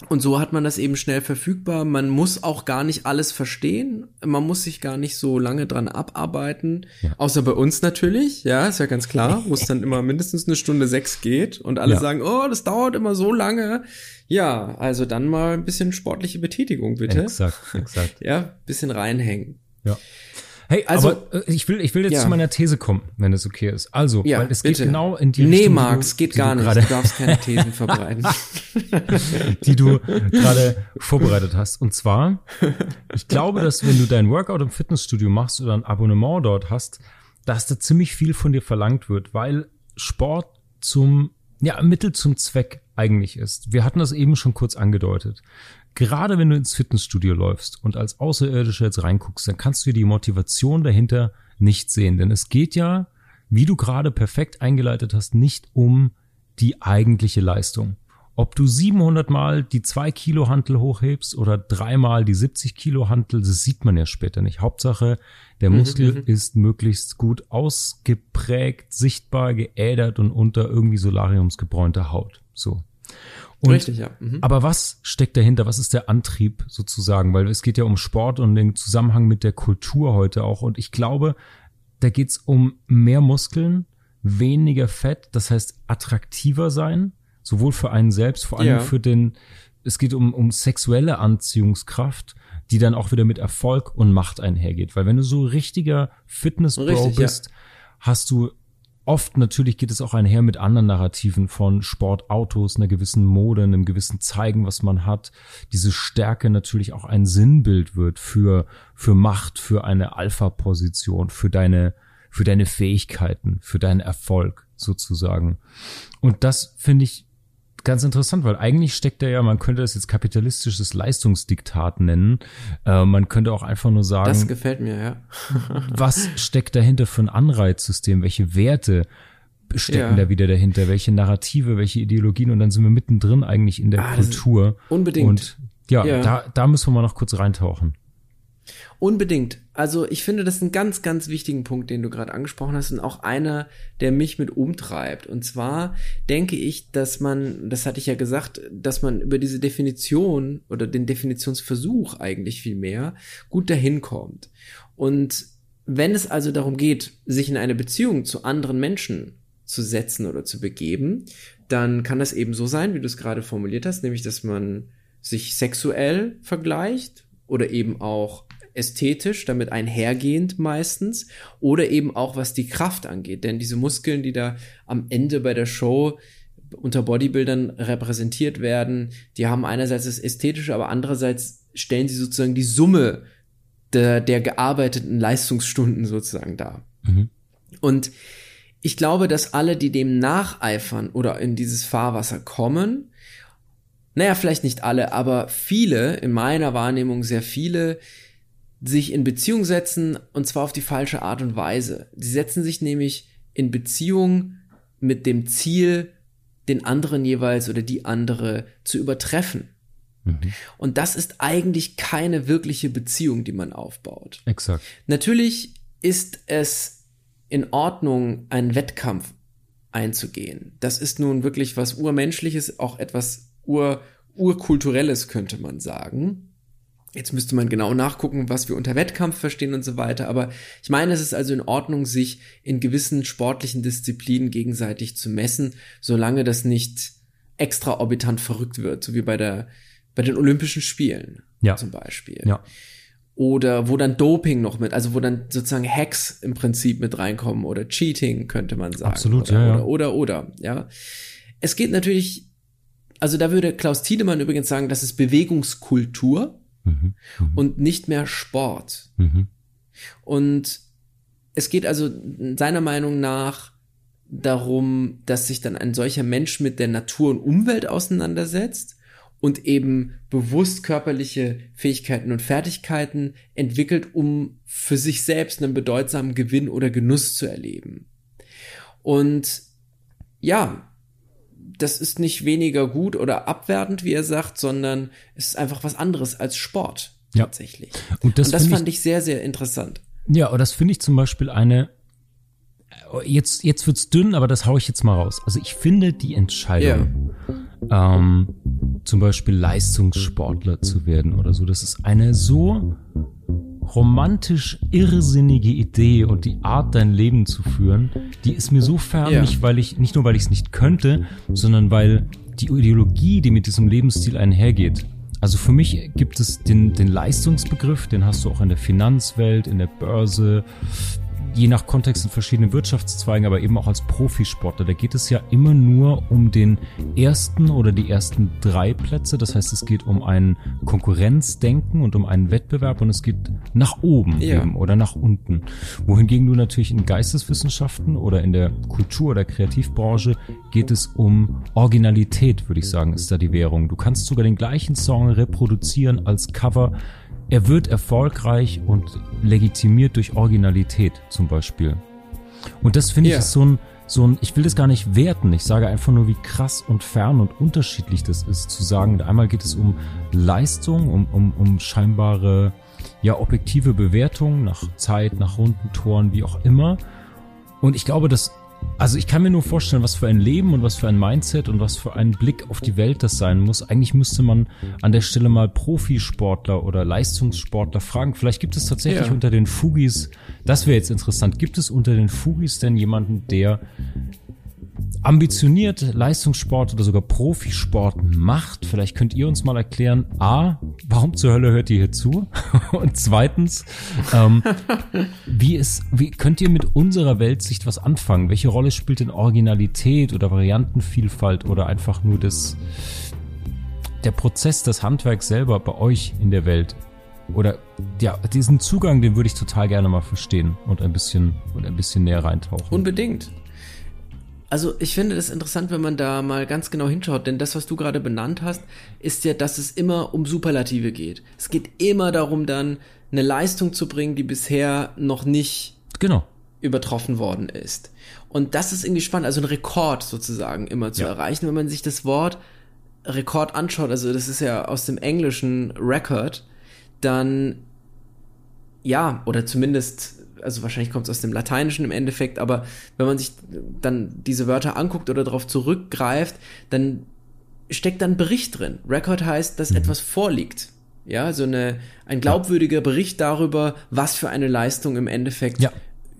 Und so hat man das eben schnell verfügbar. Man muss auch gar nicht alles verstehen. Man muss sich gar nicht so lange dran abarbeiten. Ja. Außer bei uns natürlich. Ja, ist ja ganz klar. Wo es dann immer mindestens eine Stunde sechs geht. Und alle ja. sagen, oh, das dauert immer so lange. Ja, also dann mal ein bisschen sportliche Betätigung, bitte. Exakt, exakt. ja, bisschen reinhängen. Ja. Hey, also aber, äh, ich will, ich will jetzt ja. zu meiner These kommen, wenn es okay ist. Also, ja, weil es bitte. geht genau in die nee, Richtung. Nee, Max, geht gar nicht. Du darfst keine Thesen verbreiten. die du gerade vorbereitet hast. Und zwar, ich glaube, dass wenn du dein Workout im Fitnessstudio machst oder ein Abonnement dort hast, dass da ziemlich viel von dir verlangt wird, weil Sport zum, ja, Mittel zum Zweck eigentlich ist. Wir hatten das eben schon kurz angedeutet gerade wenn du ins Fitnessstudio läufst und als Außerirdischer jetzt reinguckst, dann kannst du die Motivation dahinter nicht sehen. Denn es geht ja, wie du gerade perfekt eingeleitet hast, nicht um die eigentliche Leistung. Ob du 700 Mal die 2 Kilo Hantel hochhebst oder dreimal die 70 Kilo Hantel, das sieht man ja später nicht. Hauptsache, der mhm, Muskel mhm, ist möglichst gut ausgeprägt, sichtbar, geädert und unter irgendwie solariumsgebräunter Haut. So. Und, Richtig, ja. Mhm. Aber was steckt dahinter? Was ist der Antrieb sozusagen? Weil es geht ja um Sport und den Zusammenhang mit der Kultur heute auch. Und ich glaube, da geht's um mehr Muskeln, weniger Fett, das heißt attraktiver sein, sowohl für einen selbst, vor allem ja. für den, es geht um, um sexuelle Anziehungskraft, die dann auch wieder mit Erfolg und Macht einhergeht. Weil wenn du so richtiger Fitness-Bro bist, ja. hast du oft natürlich geht es auch einher mit anderen Narrativen von Sportautos, einer gewissen Mode, einem gewissen Zeigen, was man hat. Diese Stärke natürlich auch ein Sinnbild wird für, für Macht, für eine Alpha-Position, für deine, für deine Fähigkeiten, für deinen Erfolg sozusagen. Und das finde ich ganz interessant, weil eigentlich steckt da ja, man könnte das jetzt kapitalistisches Leistungsdiktat nennen. Äh, man könnte auch einfach nur sagen. Das gefällt mir, ja. was steckt dahinter für ein Anreizsystem? Welche Werte stecken ja. da wieder dahinter? Welche Narrative, welche Ideologien? Und dann sind wir mittendrin eigentlich in der ah, Kultur. Unbedingt. Und ja, ja, Da, da müssen wir mal noch kurz reintauchen. Unbedingt. Also ich finde, das ist ein ganz, ganz wichtigen Punkt, den du gerade angesprochen hast und auch einer, der mich mit umtreibt. Und zwar denke ich, dass man, das hatte ich ja gesagt, dass man über diese Definition oder den Definitionsversuch eigentlich viel mehr gut dahin kommt. Und wenn es also darum geht, sich in eine Beziehung zu anderen Menschen zu setzen oder zu begeben, dann kann das eben so sein, wie du es gerade formuliert hast, nämlich dass man sich sexuell vergleicht oder eben auch ästhetisch, damit einhergehend meistens, oder eben auch was die Kraft angeht. Denn diese Muskeln, die da am Ende bei der Show unter Bodybuildern repräsentiert werden, die haben einerseits das Ästhetische, aber andererseits stellen sie sozusagen die Summe der, der gearbeiteten Leistungsstunden sozusagen dar. Mhm. Und ich glaube, dass alle, die dem nacheifern oder in dieses Fahrwasser kommen, naja, vielleicht nicht alle, aber viele, in meiner Wahrnehmung sehr viele, sich in Beziehung setzen und zwar auf die falsche Art und Weise. Sie setzen sich nämlich in Beziehung mit dem Ziel, den anderen jeweils oder die andere zu übertreffen. Mhm. Und das ist eigentlich keine wirkliche Beziehung, die man aufbaut. Exakt. Natürlich ist es in Ordnung, einen Wettkampf einzugehen. Das ist nun wirklich was Urmenschliches, auch etwas Ur Urkulturelles, könnte man sagen. Jetzt müsste man genau nachgucken, was wir unter Wettkampf verstehen und so weiter. Aber ich meine, es ist also in Ordnung, sich in gewissen sportlichen Disziplinen gegenseitig zu messen, solange das nicht extraorbitant verrückt wird, so wie bei der, bei den Olympischen Spielen ja. zum Beispiel. Ja. Oder wo dann Doping noch mit, also wo dann sozusagen Hacks im Prinzip mit reinkommen oder Cheating, könnte man sagen. Absolut, oder, ja, ja. Oder, oder, oder, ja. Es geht natürlich, also da würde Klaus Tiedemann übrigens sagen, das ist Bewegungskultur mhm, und nicht mehr Sport. Mhm. Und es geht also seiner Meinung nach darum, dass sich dann ein solcher Mensch mit der Natur und Umwelt auseinandersetzt und eben bewusst körperliche Fähigkeiten und Fertigkeiten entwickelt, um für sich selbst einen bedeutsamen Gewinn oder Genuss zu erleben. Und ja, das ist nicht weniger gut oder abwertend, wie er sagt, sondern es ist einfach was anderes als Sport. Ja. Tatsächlich. Und das, Und das fand ich, ich sehr, sehr interessant. Ja, und das finde ich zum Beispiel eine, jetzt, jetzt wird's dünn, aber das haue ich jetzt mal raus. Also ich finde die Entscheidung, ja. ähm, zum Beispiel Leistungssportler zu werden oder so. Das ist eine so romantisch irrsinnige Idee und die Art, dein Leben zu führen, die ist mir so fern, ja. nicht weil ich, nicht nur weil ich es nicht könnte, sondern weil die Ideologie, die mit diesem Lebensstil einhergeht, also für mich gibt es den, den Leistungsbegriff, den hast du auch in der Finanzwelt, in der Börse, je nach Kontext in verschiedenen Wirtschaftszweigen, aber eben auch als Profisportler, da geht es ja immer nur um den ersten oder die ersten drei Plätze. Das heißt, es geht um ein Konkurrenzdenken und um einen Wettbewerb und es geht nach oben ja. eben oder nach unten. Wohingegen du natürlich in Geisteswissenschaften oder in der Kultur- oder Kreativbranche geht es um Originalität, würde ich sagen, ist da die Währung. Du kannst sogar den gleichen Song reproduzieren als Cover er wird erfolgreich und legitimiert durch Originalität zum Beispiel. Und das finde ich ist so ein, so ein, ich will das gar nicht werten, ich sage einfach nur, wie krass und fern und unterschiedlich das ist, zu sagen, einmal geht es um Leistung, um, um, um scheinbare, ja, objektive Bewertung nach Zeit, nach runden Toren, wie auch immer. Und ich glaube, dass also ich kann mir nur vorstellen, was für ein Leben und was für ein Mindset und was für ein Blick auf die Welt das sein muss. Eigentlich müsste man an der Stelle mal Profisportler oder Leistungssportler fragen. Vielleicht gibt es tatsächlich ja. unter den Fugis, das wäre jetzt interessant, gibt es unter den Fugis denn jemanden, der ambitioniert Leistungssport oder sogar Profisport macht. Vielleicht könnt ihr uns mal erklären, a, warum zur Hölle hört ihr hier zu? Und zweitens, ähm, wie ist, wie könnt ihr mit unserer Weltsicht was anfangen? Welche Rolle spielt denn Originalität oder Variantenvielfalt oder einfach nur das, der Prozess, das Handwerk selber bei euch in der Welt? Oder ja, diesen Zugang, den würde ich total gerne mal verstehen und ein bisschen und ein bisschen näher reintauchen. Unbedingt. Also ich finde das interessant, wenn man da mal ganz genau hinschaut, denn das, was du gerade benannt hast, ist ja, dass es immer um Superlative geht. Es geht immer darum, dann eine Leistung zu bringen, die bisher noch nicht genau. übertroffen worden ist. Und das ist irgendwie spannend, also ein Rekord sozusagen immer zu ja. erreichen, wenn man sich das Wort Rekord anschaut, also das ist ja aus dem englischen Record, dann ja, oder zumindest also wahrscheinlich kommt es aus dem Lateinischen im Endeffekt, aber wenn man sich dann diese Wörter anguckt oder darauf zurückgreift, dann steckt dann Bericht drin. Record heißt, dass mhm. etwas vorliegt. Ja, so eine, ein glaubwürdiger Bericht darüber, was für eine Leistung im Endeffekt ja.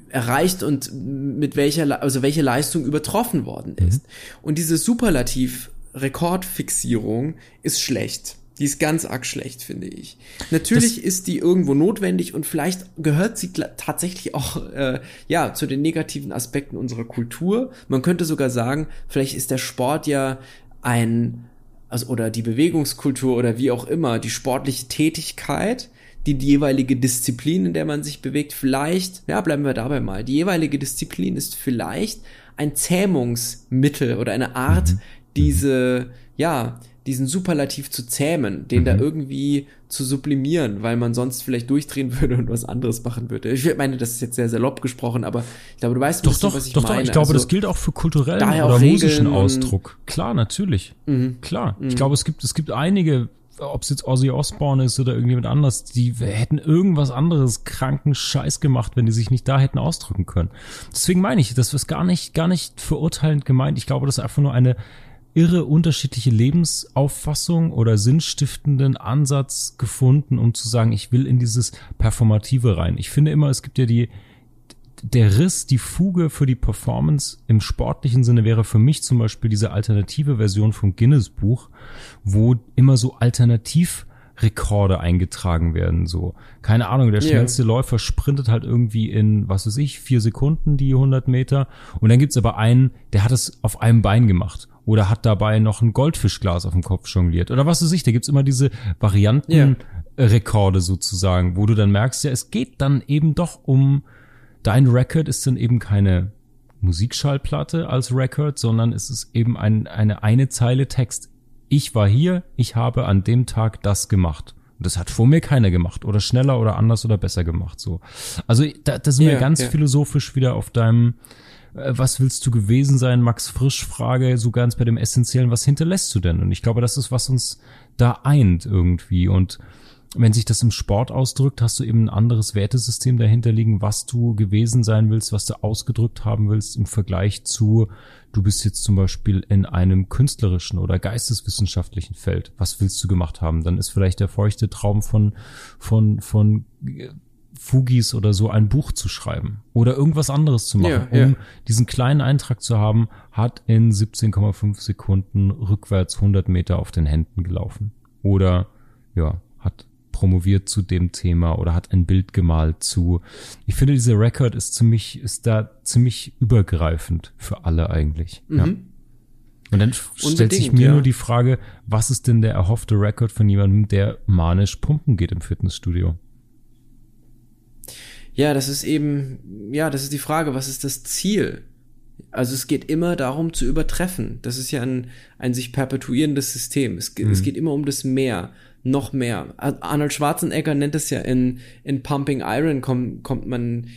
erreicht und mit welcher, also welche Leistung übertroffen worden ist. Mhm. Und diese Superlativ-Rekordfixierung ist schlecht. Die ist ganz arg schlecht, finde ich. Natürlich das ist die irgendwo notwendig und vielleicht gehört sie tatsächlich auch äh, ja zu den negativen Aspekten unserer Kultur. Man könnte sogar sagen, vielleicht ist der Sport ja ein also oder die Bewegungskultur oder wie auch immer die sportliche Tätigkeit, die, die jeweilige Disziplin, in der man sich bewegt, vielleicht, ja, bleiben wir dabei mal. Die jeweilige Disziplin ist vielleicht ein Zähmungsmittel oder eine Art, mhm. diese ja diesen Superlativ zu zähmen, den mhm. da irgendwie zu sublimieren, weil man sonst vielleicht durchdrehen würde und was anderes machen würde. Ich meine, das ist jetzt sehr salopp gesprochen, aber ich glaube, du weißt doch, bisschen, doch, was ich doch, meine. Doch, ich glaube, also, das gilt auch für kulturellen oder musischen Ausdruck. Klar, natürlich. Mhm. Klar. Mhm. Ich glaube, es gibt, es gibt einige, ob es jetzt Ozzy Osbourne ist oder irgendjemand anders, die hätten irgendwas anderes kranken Scheiß gemacht, wenn die sich nicht da hätten ausdrücken können. Deswegen meine ich, das ist gar nicht, gar nicht verurteilend gemeint. Ich glaube, das ist einfach nur eine irre unterschiedliche Lebensauffassung oder sinnstiftenden Ansatz gefunden, um zu sagen, ich will in dieses Performative rein. Ich finde immer, es gibt ja die, der Riss, die Fuge für die Performance im sportlichen Sinne wäre für mich zum Beispiel diese alternative Version vom Guinness Buch, wo immer so alternativ Rekorde eingetragen werden. So, keine Ahnung, der schnellste yeah. Läufer sprintet halt irgendwie in, was weiß ich, vier Sekunden die 100 Meter. Und dann gibt's aber einen, der hat es auf einem Bein gemacht oder hat dabei noch ein Goldfischglas auf dem Kopf jongliert oder was weiß ich. Da gibt's immer diese Variantenrekorde yeah. sozusagen, wo du dann merkst, ja, es geht dann eben doch um dein Record ist dann eben keine Musikschallplatte als Record, sondern es ist eben ein, eine eine Zeile Text ich war hier, ich habe an dem Tag das gemacht. Und das hat vor mir keiner gemacht oder schneller oder anders oder besser gemacht. So, also da, da sind yeah, wir ganz yeah. philosophisch wieder auf deinem was willst du gewesen sein, Max Frisch Frage, so ganz bei dem Essentiellen, was hinterlässt du denn? Und ich glaube, das ist, was uns da eint irgendwie. Und wenn sich das im Sport ausdrückt, hast du eben ein anderes Wertesystem dahinter liegen, was du gewesen sein willst, was du ausgedrückt haben willst im Vergleich zu, du bist jetzt zum Beispiel in einem künstlerischen oder geisteswissenschaftlichen Feld. Was willst du gemacht haben? Dann ist vielleicht der feuchte Traum von, von, von Fugis oder so ein Buch zu schreiben oder irgendwas anderes zu machen, ja, um diesen kleinen Eintrag zu haben, hat in 17,5 Sekunden rückwärts 100 Meter auf den Händen gelaufen oder ja, hat promoviert zu dem Thema oder hat ein Bild gemalt zu. Ich finde, dieser Record ist ziemlich, ist da ziemlich übergreifend für alle eigentlich. Mhm. Ja. Und dann stellt sich mir ja. nur die Frage, was ist denn der erhoffte Record von jemandem, der manisch pumpen geht im Fitnessstudio? Ja, das ist eben, ja, das ist die Frage, was ist das Ziel? Also es geht immer darum zu übertreffen. Das ist ja ein, ein sich perpetuierendes System. Es, mhm. es geht immer um das Mehr noch mehr. Arnold Schwarzenegger nennt es ja in, in Pumping Iron, kommt, kommt man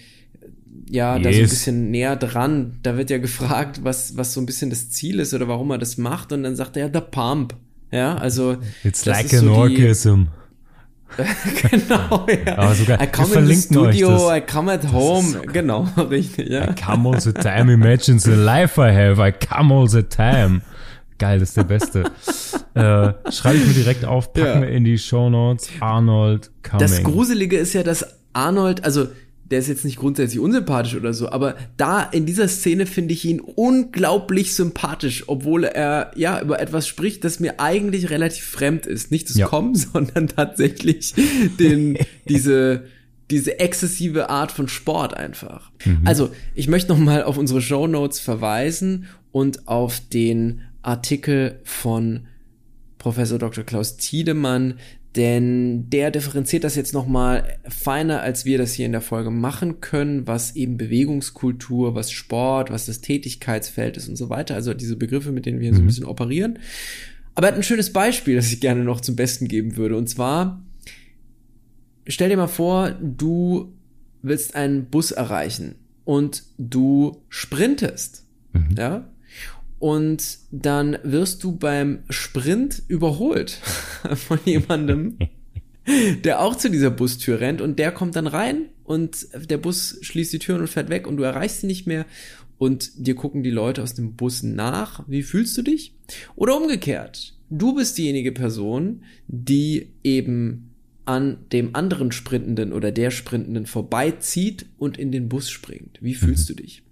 ja yes. da so ein bisschen näher dran. Da wird ja gefragt, was, was so ein bisschen das Ziel ist oder warum er das macht. Und dann sagt er ja, the pump. Ja, also. It's like an so orgasm. genau, ja. Aber sogar, I come in the studio, I come at home. So genau, richtig, ja. I come all the time, imagine the life I have, I come all the time. Geil, das ist der Beste. äh, schreibe ich mir direkt auf, packen ja. wir in die Show Notes. Arnold Cumming. Das Gruselige ist ja, dass Arnold, also der ist jetzt nicht grundsätzlich unsympathisch oder so, aber da in dieser Szene finde ich ihn unglaublich sympathisch, obwohl er ja über etwas spricht, das mir eigentlich relativ fremd ist. Nicht das ja. Kommen, sondern tatsächlich den, diese, diese exzessive Art von Sport einfach. Mhm. Also, ich möchte noch mal auf unsere Show Notes verweisen und auf den Artikel von Professor Dr. Klaus Tiedemann, denn der differenziert das jetzt nochmal feiner, als wir das hier in der Folge machen können, was eben Bewegungskultur, was Sport, was das Tätigkeitsfeld ist und so weiter. Also diese Begriffe, mit denen wir mhm. so ein mhm. bisschen operieren. Aber er hat ein schönes Beispiel, das ich gerne noch zum Besten geben würde. Und zwar, stell dir mal vor, du willst einen Bus erreichen und du sprintest. Mhm. Ja? Und dann wirst du beim Sprint überholt von jemandem, der auch zu dieser Bustür rennt und der kommt dann rein und der Bus schließt die Türen und fährt weg und du erreichst sie nicht mehr und dir gucken die Leute aus dem Bus nach. Wie fühlst du dich? Oder umgekehrt. Du bist diejenige Person, die eben an dem anderen Sprintenden oder der Sprintenden vorbeizieht und in den Bus springt. Wie fühlst mhm. du dich?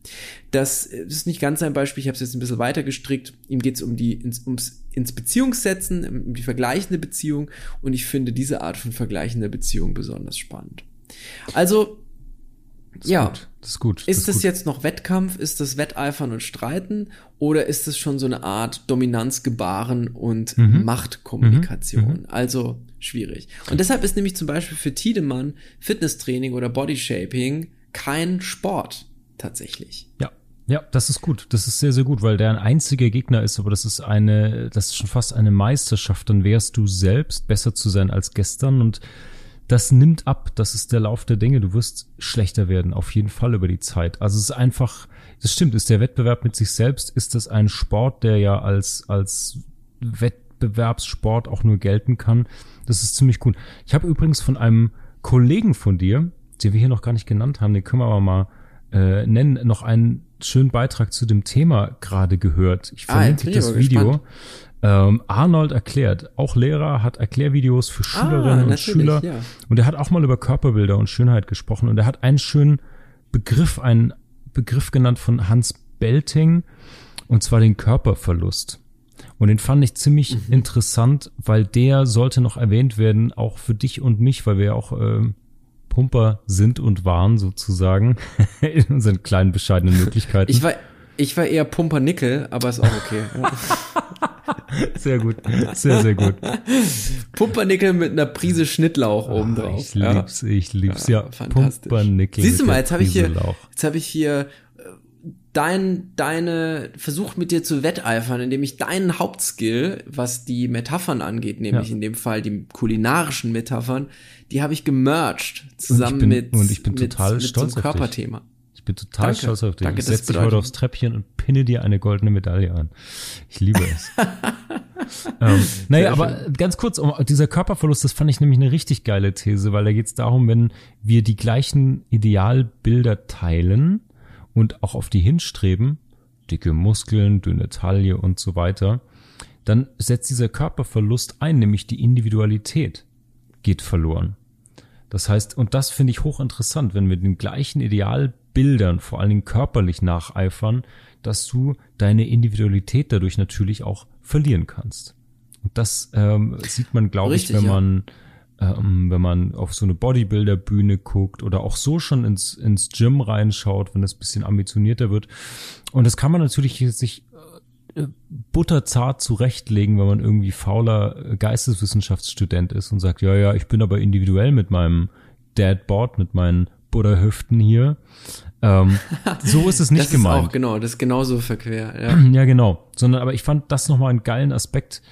Das ist nicht ganz ein Beispiel, ich habe es jetzt ein bisschen weiter gestrickt. Ihm geht es um die ins, ums ins Beziehungssetzen, um die vergleichende Beziehung und ich finde diese Art von vergleichender Beziehung besonders spannend. Also das ja, gut. das ist gut. Das ist das, jetzt noch Wettkampf? Ist das Wetteifern und Streiten? Oder ist es schon so eine Art Dominanzgebaren und mhm. Machtkommunikation? Mhm. mhm. Also schwierig. Und deshalb ist nämlich zum Beispiel für Tiedemann Fitnesstraining oder Bodyshaping kein Sport tatsächlich. Ja. Ja, das ist gut. Das ist sehr, sehr gut, weil der ein einziger Gegner ist, aber das ist eine, das ist schon fast eine Meisterschaft. Dann wärst du selbst besser zu sein als gestern und das nimmt ab. Das ist der Lauf der Dinge. Du wirst schlechter werden, auf jeden Fall über die Zeit. Also es ist einfach, das stimmt, ist der Wettbewerb mit sich selbst, ist das ein Sport, der ja als, als Wettbewerbssport auch nur gelten kann. Das ist ziemlich gut. Ich habe übrigens von einem Kollegen von dir, den wir hier noch gar nicht genannt haben, den können wir aber mal äh, nennen, noch einen schönen Beitrag zu dem Thema gerade gehört. Ich ah, verlinke ah, das Video. Ähm, Arnold erklärt, auch Lehrer hat Erklärvideos für ah, Schülerinnen ah, und Schüler. Ja. Und er hat auch mal über Körperbilder und Schönheit gesprochen. Und er hat einen schönen Begriff, einen Begriff genannt von Hans Belting, und zwar den Körperverlust. Und den fand ich ziemlich mhm. interessant, weil der sollte noch erwähnt werden, auch für dich und mich, weil wir ja auch äh, Pumper sind und waren sozusagen in unseren kleinen bescheidenen Möglichkeiten. Ich war, ich war eher Pumpernickel, aber ist auch okay. Sehr gut. Sehr, sehr gut. Pumpernickel mit einer Prise Schnittlauch oben ah, drauf. Ich lieb's, ja. ich lieb's. Ja, ja. Pumpernickel. Siehst du mal, jetzt habe ich hier, jetzt habe ich hier dein, deine, versucht mit dir zu wetteifern, indem ich deinen Hauptskill, was die Metaphern angeht, nämlich ja. in dem Fall die kulinarischen Metaphern, die habe ich gemerged zusammen und ich bin, mit, und ich bin total mit, stolz mit so Körperthema. Ich bin total Danke. stolz auf dich. Danke, ich setze dich heute aufs Treppchen und pinne dir eine goldene Medaille an. Ich liebe es. ähm, naja, aber ganz kurz, um, dieser Körperverlust, das fand ich nämlich eine richtig geile These, weil da geht es darum, wenn wir die gleichen Idealbilder teilen und auch auf die hinstreben, dicke Muskeln, dünne Taille und so weiter, dann setzt dieser Körperverlust ein, nämlich die Individualität geht verloren. Das heißt, und das finde ich hochinteressant, wenn wir den gleichen Idealbildern, vor allen Dingen körperlich nacheifern, dass du deine Individualität dadurch natürlich auch verlieren kannst. Und das ähm, sieht man, glaube ich, wenn ja. man ähm, wenn man auf so eine Bodybuilder-Bühne guckt oder auch so schon ins, ins Gym reinschaut, wenn das ein bisschen ambitionierter wird. Und das kann man natürlich sich äh, butterzart zurechtlegen, wenn man irgendwie fauler äh, Geisteswissenschaftsstudent ist und sagt, ja, ja, ich bin aber individuell mit meinem Dadboard, mit meinen Buddha-Hüften hier. Ähm, so ist es nicht das gemeint. ist auch, genau, das ist genauso verquer. Ja. Ja, genau. Sondern, aber ich fand das nochmal einen geilen Aspekt.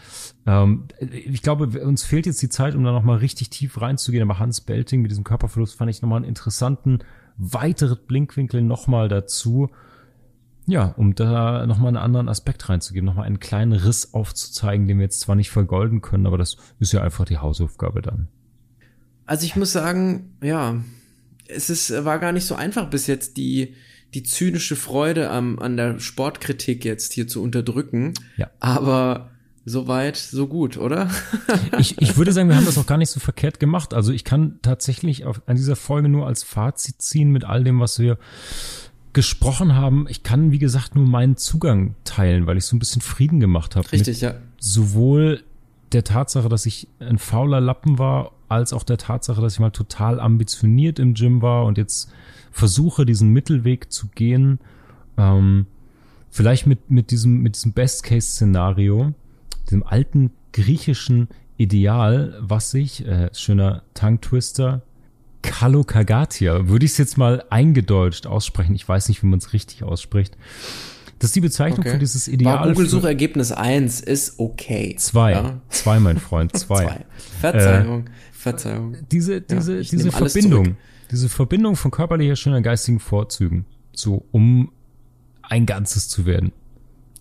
Ähm, ich glaube, uns fehlt jetzt die Zeit, um da nochmal richtig tief reinzugehen. Aber Hans Belting mit diesem Körperverlust fand ich nochmal einen interessanten weiteren Blinkwinkel nochmal dazu. Ja, um da nochmal einen anderen Aspekt reinzugeben, nochmal einen kleinen Riss aufzuzeigen, den wir jetzt zwar nicht vergolden können, aber das ist ja einfach die Hausaufgabe dann. Also ich muss sagen, ja, es ist, war gar nicht so einfach bis jetzt die, die zynische Freude am, an der Sportkritik jetzt hier zu unterdrücken. Ja. Aber soweit, so gut, oder? ich, ich würde sagen, wir haben das auch gar nicht so verkehrt gemacht. Also ich kann tatsächlich auf, an dieser Folge nur als Fazit ziehen mit all dem, was wir gesprochen haben. Ich kann, wie gesagt, nur meinen Zugang teilen, weil ich so ein bisschen Frieden gemacht habe. Richtig, ja. Sowohl der Tatsache, dass ich ein fauler Lappen war, als auch der Tatsache, dass ich mal total ambitioniert im Gym war und jetzt versuche, diesen Mittelweg zu gehen. Ähm, vielleicht mit, mit diesem, mit diesem Best-Case-Szenario, diesem alten griechischen Ideal, was sich, äh, schöner Tongue-Twister, Kalokagatia, würde ich es jetzt mal eingedeutscht aussprechen. Ich weiß nicht, wie man es richtig ausspricht. Das ist die Bezeichnung Okay. für dieses War Ideal. Google für- Suchergebnis 1 ist okay. Zwei. Ja. Zwei, mein Freund, zwei. Zwei. Verzeihung. Verzeihung. Diese, diese, ich diese Verbindung, diese Verbindung von körperlicher, schöner, geistigen Vorzügen, so, um ein Ganzes zu werden.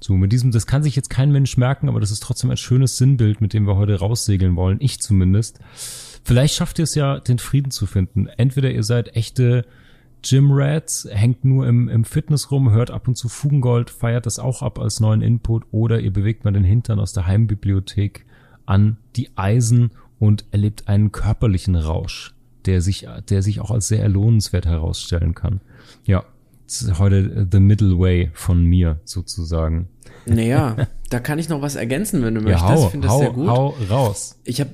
So, mit diesem, das kann sich jetzt kein Mensch merken, aber das ist trotzdem ein schönes Sinnbild, mit dem wir heute raussegeln wollen. Ich zumindest. Vielleicht schafft ihr es ja, den Frieden zu finden. Entweder ihr seid echte Gym-Rats, hängt nur im, im Fitness rum, hört ab und zu Fugengold, feiert das auch ab als neuen Input, oder ihr bewegt mal den Hintern aus der Heimbibliothek an die Eisen und erlebt einen körperlichen Rausch, der sich, der sich auch als sehr lohnenswert herausstellen kann. Ja, heute the middle way von mir sozusagen. Naja, da kann ich noch was ergänzen, wenn du Ja, möchtest. hau, ich finde das hau, sehr gut. hau raus. Ich habe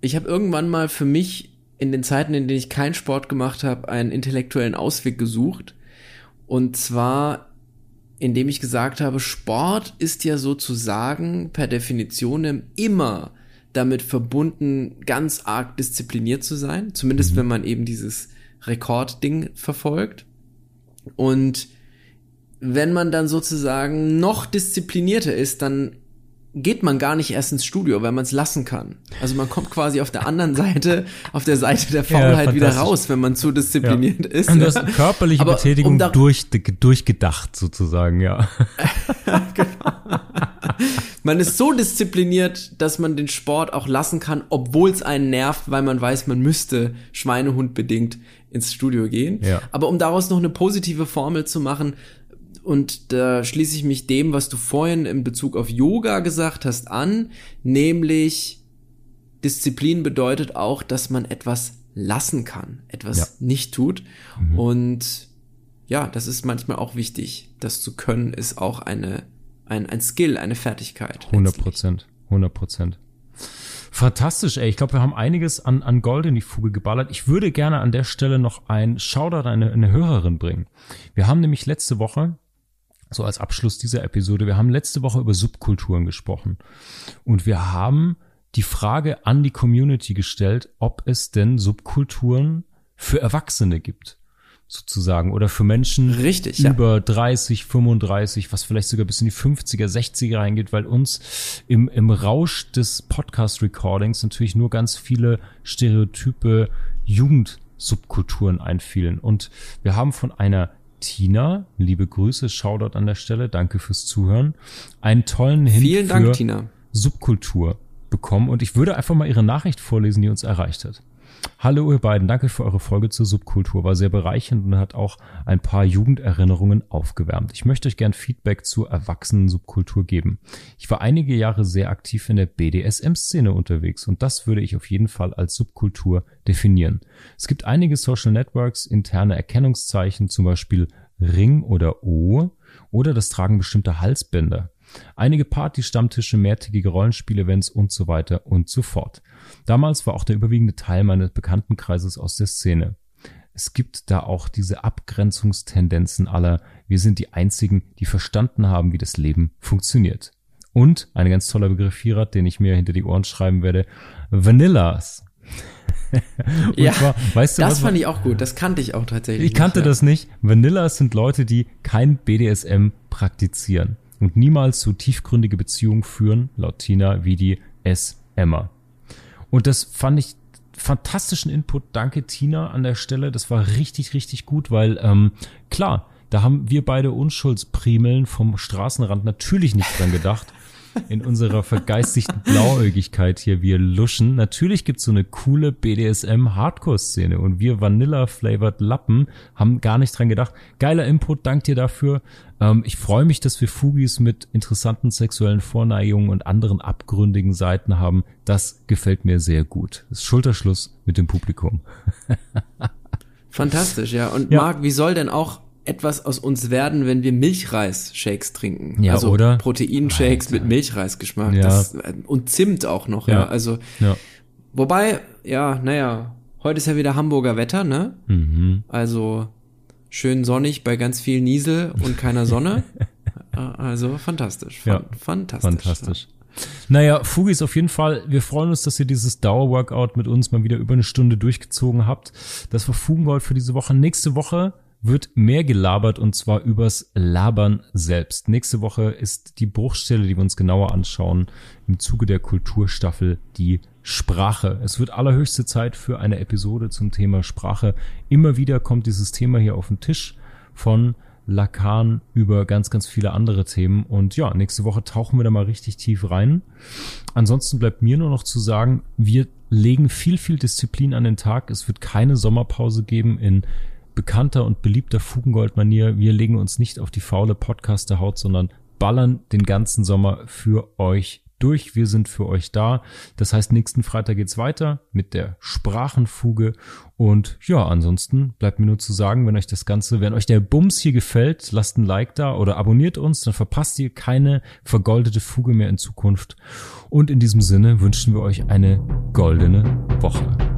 ich hab irgendwann mal für mich in den Zeiten, in denen ich keinen Sport gemacht habe, einen intellektuellen Ausweg gesucht. Und zwar, indem ich gesagt habe, Sport ist ja sozusagen per Definition immer damit verbunden, ganz arg diszipliniert zu sein. Zumindest wenn man eben dieses Rekordding verfolgt. Und wenn man dann sozusagen noch disziplinierter ist, dann geht man gar nicht erst ins Studio, weil man es lassen kann. Also man kommt quasi auf der anderen Seite, auf der Seite der Faulheit wieder fantastisch. raus, wenn man zu diszipliniert ist. Und das körperliche Aber Betätigung um durch, durchgedacht sozusagen, ja. Man ist so diszipliniert, dass man den Sport auch lassen kann, obwohl es einen nervt, weil man weiß, man müsste Schweinehund bedingt ins Studio gehen. Ja. Aber um daraus noch eine positive Formel zu machen, und da schließe ich mich dem, was du vorhin in Bezug auf Yoga gesagt hast, an, nämlich Disziplin bedeutet auch, dass man etwas lassen kann, etwas Ja. nicht tut. Und ja, das ist manchmal auch wichtig. Das zu können ist auch eine, ein, ein Skill, eine Fertigkeit. 100 letztlich. Prozent, 100 Prozent. Fantastisch, ey. Ich glaube, wir haben einiges an, an Gold in die Fuge geballert. Ich würde gerne an der Stelle noch ein Shoutout an eine, eine Hörerin bringen. Wir haben nämlich letzte Woche, so als Abschluss dieser Episode, wir haben letzte Woche über Subkulturen gesprochen. Und wir haben die Frage an die Community gestellt, ob es denn Subkulturen für Erwachsene gibt. Sozusagen. Oder für Menschen Richtig, ja. über 30, 35, was vielleicht sogar bis in die 50er, 60er reingeht, weil uns im, im Rausch des Podcast-Recordings natürlich nur ganz viele stereotype Jugendsubkulturen einfielen. Und wir haben von einer Tina, liebe Grüße, Shoutout an der Stelle, danke fürs Zuhören, einen tollen Hin Vielen Dank, Tina. Subkultur bekommen und ich würde einfach mal ihre Nachricht vorlesen, die uns erreicht hat. Hallo ihr beiden, danke für eure Folge zur Subkultur, war sehr bereichernd und hat auch ein paar Jugenderinnerungen aufgewärmt. Ich möchte euch gern Feedback zur erwachsenen Subkultur geben. Ich war einige Jahre sehr aktiv in der BDSM-Szene unterwegs und das würde ich auf jeden Fall als Subkultur definieren. Es gibt einige Social Networks, interne Erkennungszeichen, zum Beispiel Ring oder O oder das Tragen bestimmter Halsbänder. Einige Party-Stammtische, mehrtägige Rollenspielevents und so weiter und so fort. Damals war auch der überwiegende Teil meines Bekanntenkreises aus der Szene. Es gibt da auch diese Abgrenzungstendenzen aller, wir sind die einzigen, die verstanden haben, wie das Leben funktioniert. Und ein ganz toller Begriff hier, den ich mir hinter die Ohren schreiben werde, Vanillas. ja, zwar, weißt du, das fand ich auch gut. Das kannte ich auch tatsächlich. Ich kannte nicht, ja. das nicht. Vanillas sind Leute, die kein BDSM praktizieren und niemals so tiefgründige Beziehungen führen, laut Tina, wie die S-Emma. Und das fand ich fantastischen Input. Danke, Tina, an der Stelle. Das war richtig, richtig gut, weil ähm, klar, da haben wir beide Unschuldsprimeln vom Straßenrand natürlich nicht dran gedacht in unserer vergeistigten Blauäugigkeit hier, wir luschen. Natürlich gibt's so eine coole BDSM-Hardcore-Szene und wir Vanilla-flavored Lappen haben gar nicht dran gedacht. Geiler Input, dank dir dafür. Ähm, ich freue mich, dass wir Fugis mit interessanten sexuellen Vorneigungen und anderen abgründigen Seiten haben. Das gefällt mir sehr gut. Das Schulterschluss mit dem Publikum. Fantastisch, ja. Und ja. Marc, wie soll denn auch etwas aus uns werden, wenn wir Milchreis-Shakes trinken. Ja, also oder? Proteinshakes mit Milchreisgeschmack. Ja. Das, und Zimt auch noch, ja. Ja. Also, Ja. wobei, ja, naja, heute ist ja wieder Hamburger Wetter, ne? Mhm. Also, schön sonnig bei ganz viel Niesel und keiner Sonne. Äh, also, fantastisch. Fan Ja. Fantastisch. Fantastisch. Naja, Fugis auf jeden Fall. Wir freuen uns, dass ihr dieses Dauerworkout mit uns mal wieder über eine Stunde durchgezogen habt. Das war Fugengold für diese Woche. Nächste Woche wird mehr gelabert und zwar übers Labern selbst. Nächste Woche ist die Bruchstelle, die wir uns genauer anschauen, im Zuge der Kulturstaffel die Sprache. Es wird allerhöchste Zeit für eine Episode zum Thema Sprache. Immer wieder kommt dieses Thema hier auf den Tisch von Lacan über ganz, ganz viele andere Themen. Und ja, nächste Woche tauchen wir da mal richtig tief rein. Ansonsten bleibt mir nur noch zu sagen, wir legen viel, viel Disziplin an den Tag. Es wird keine Sommerpause geben in bekannter und beliebter Fugengold-Manier. Wir legen uns nicht auf die faule Podcaster-Haut, sondern ballern den ganzen Sommer für euch durch. Wir sind für euch da. Das heißt, nächsten Freitag geht's weiter mit der Sprachenfuge. Und ja, ansonsten bleibt mir nur zu sagen, wenn euch das Ganze, wenn euch der Bums hier gefällt, lasst ein Like da oder abonniert uns, dann verpasst ihr keine vergoldete Fuge mehr in Zukunft. Und in diesem Sinne wünschen wir euch eine goldene Woche.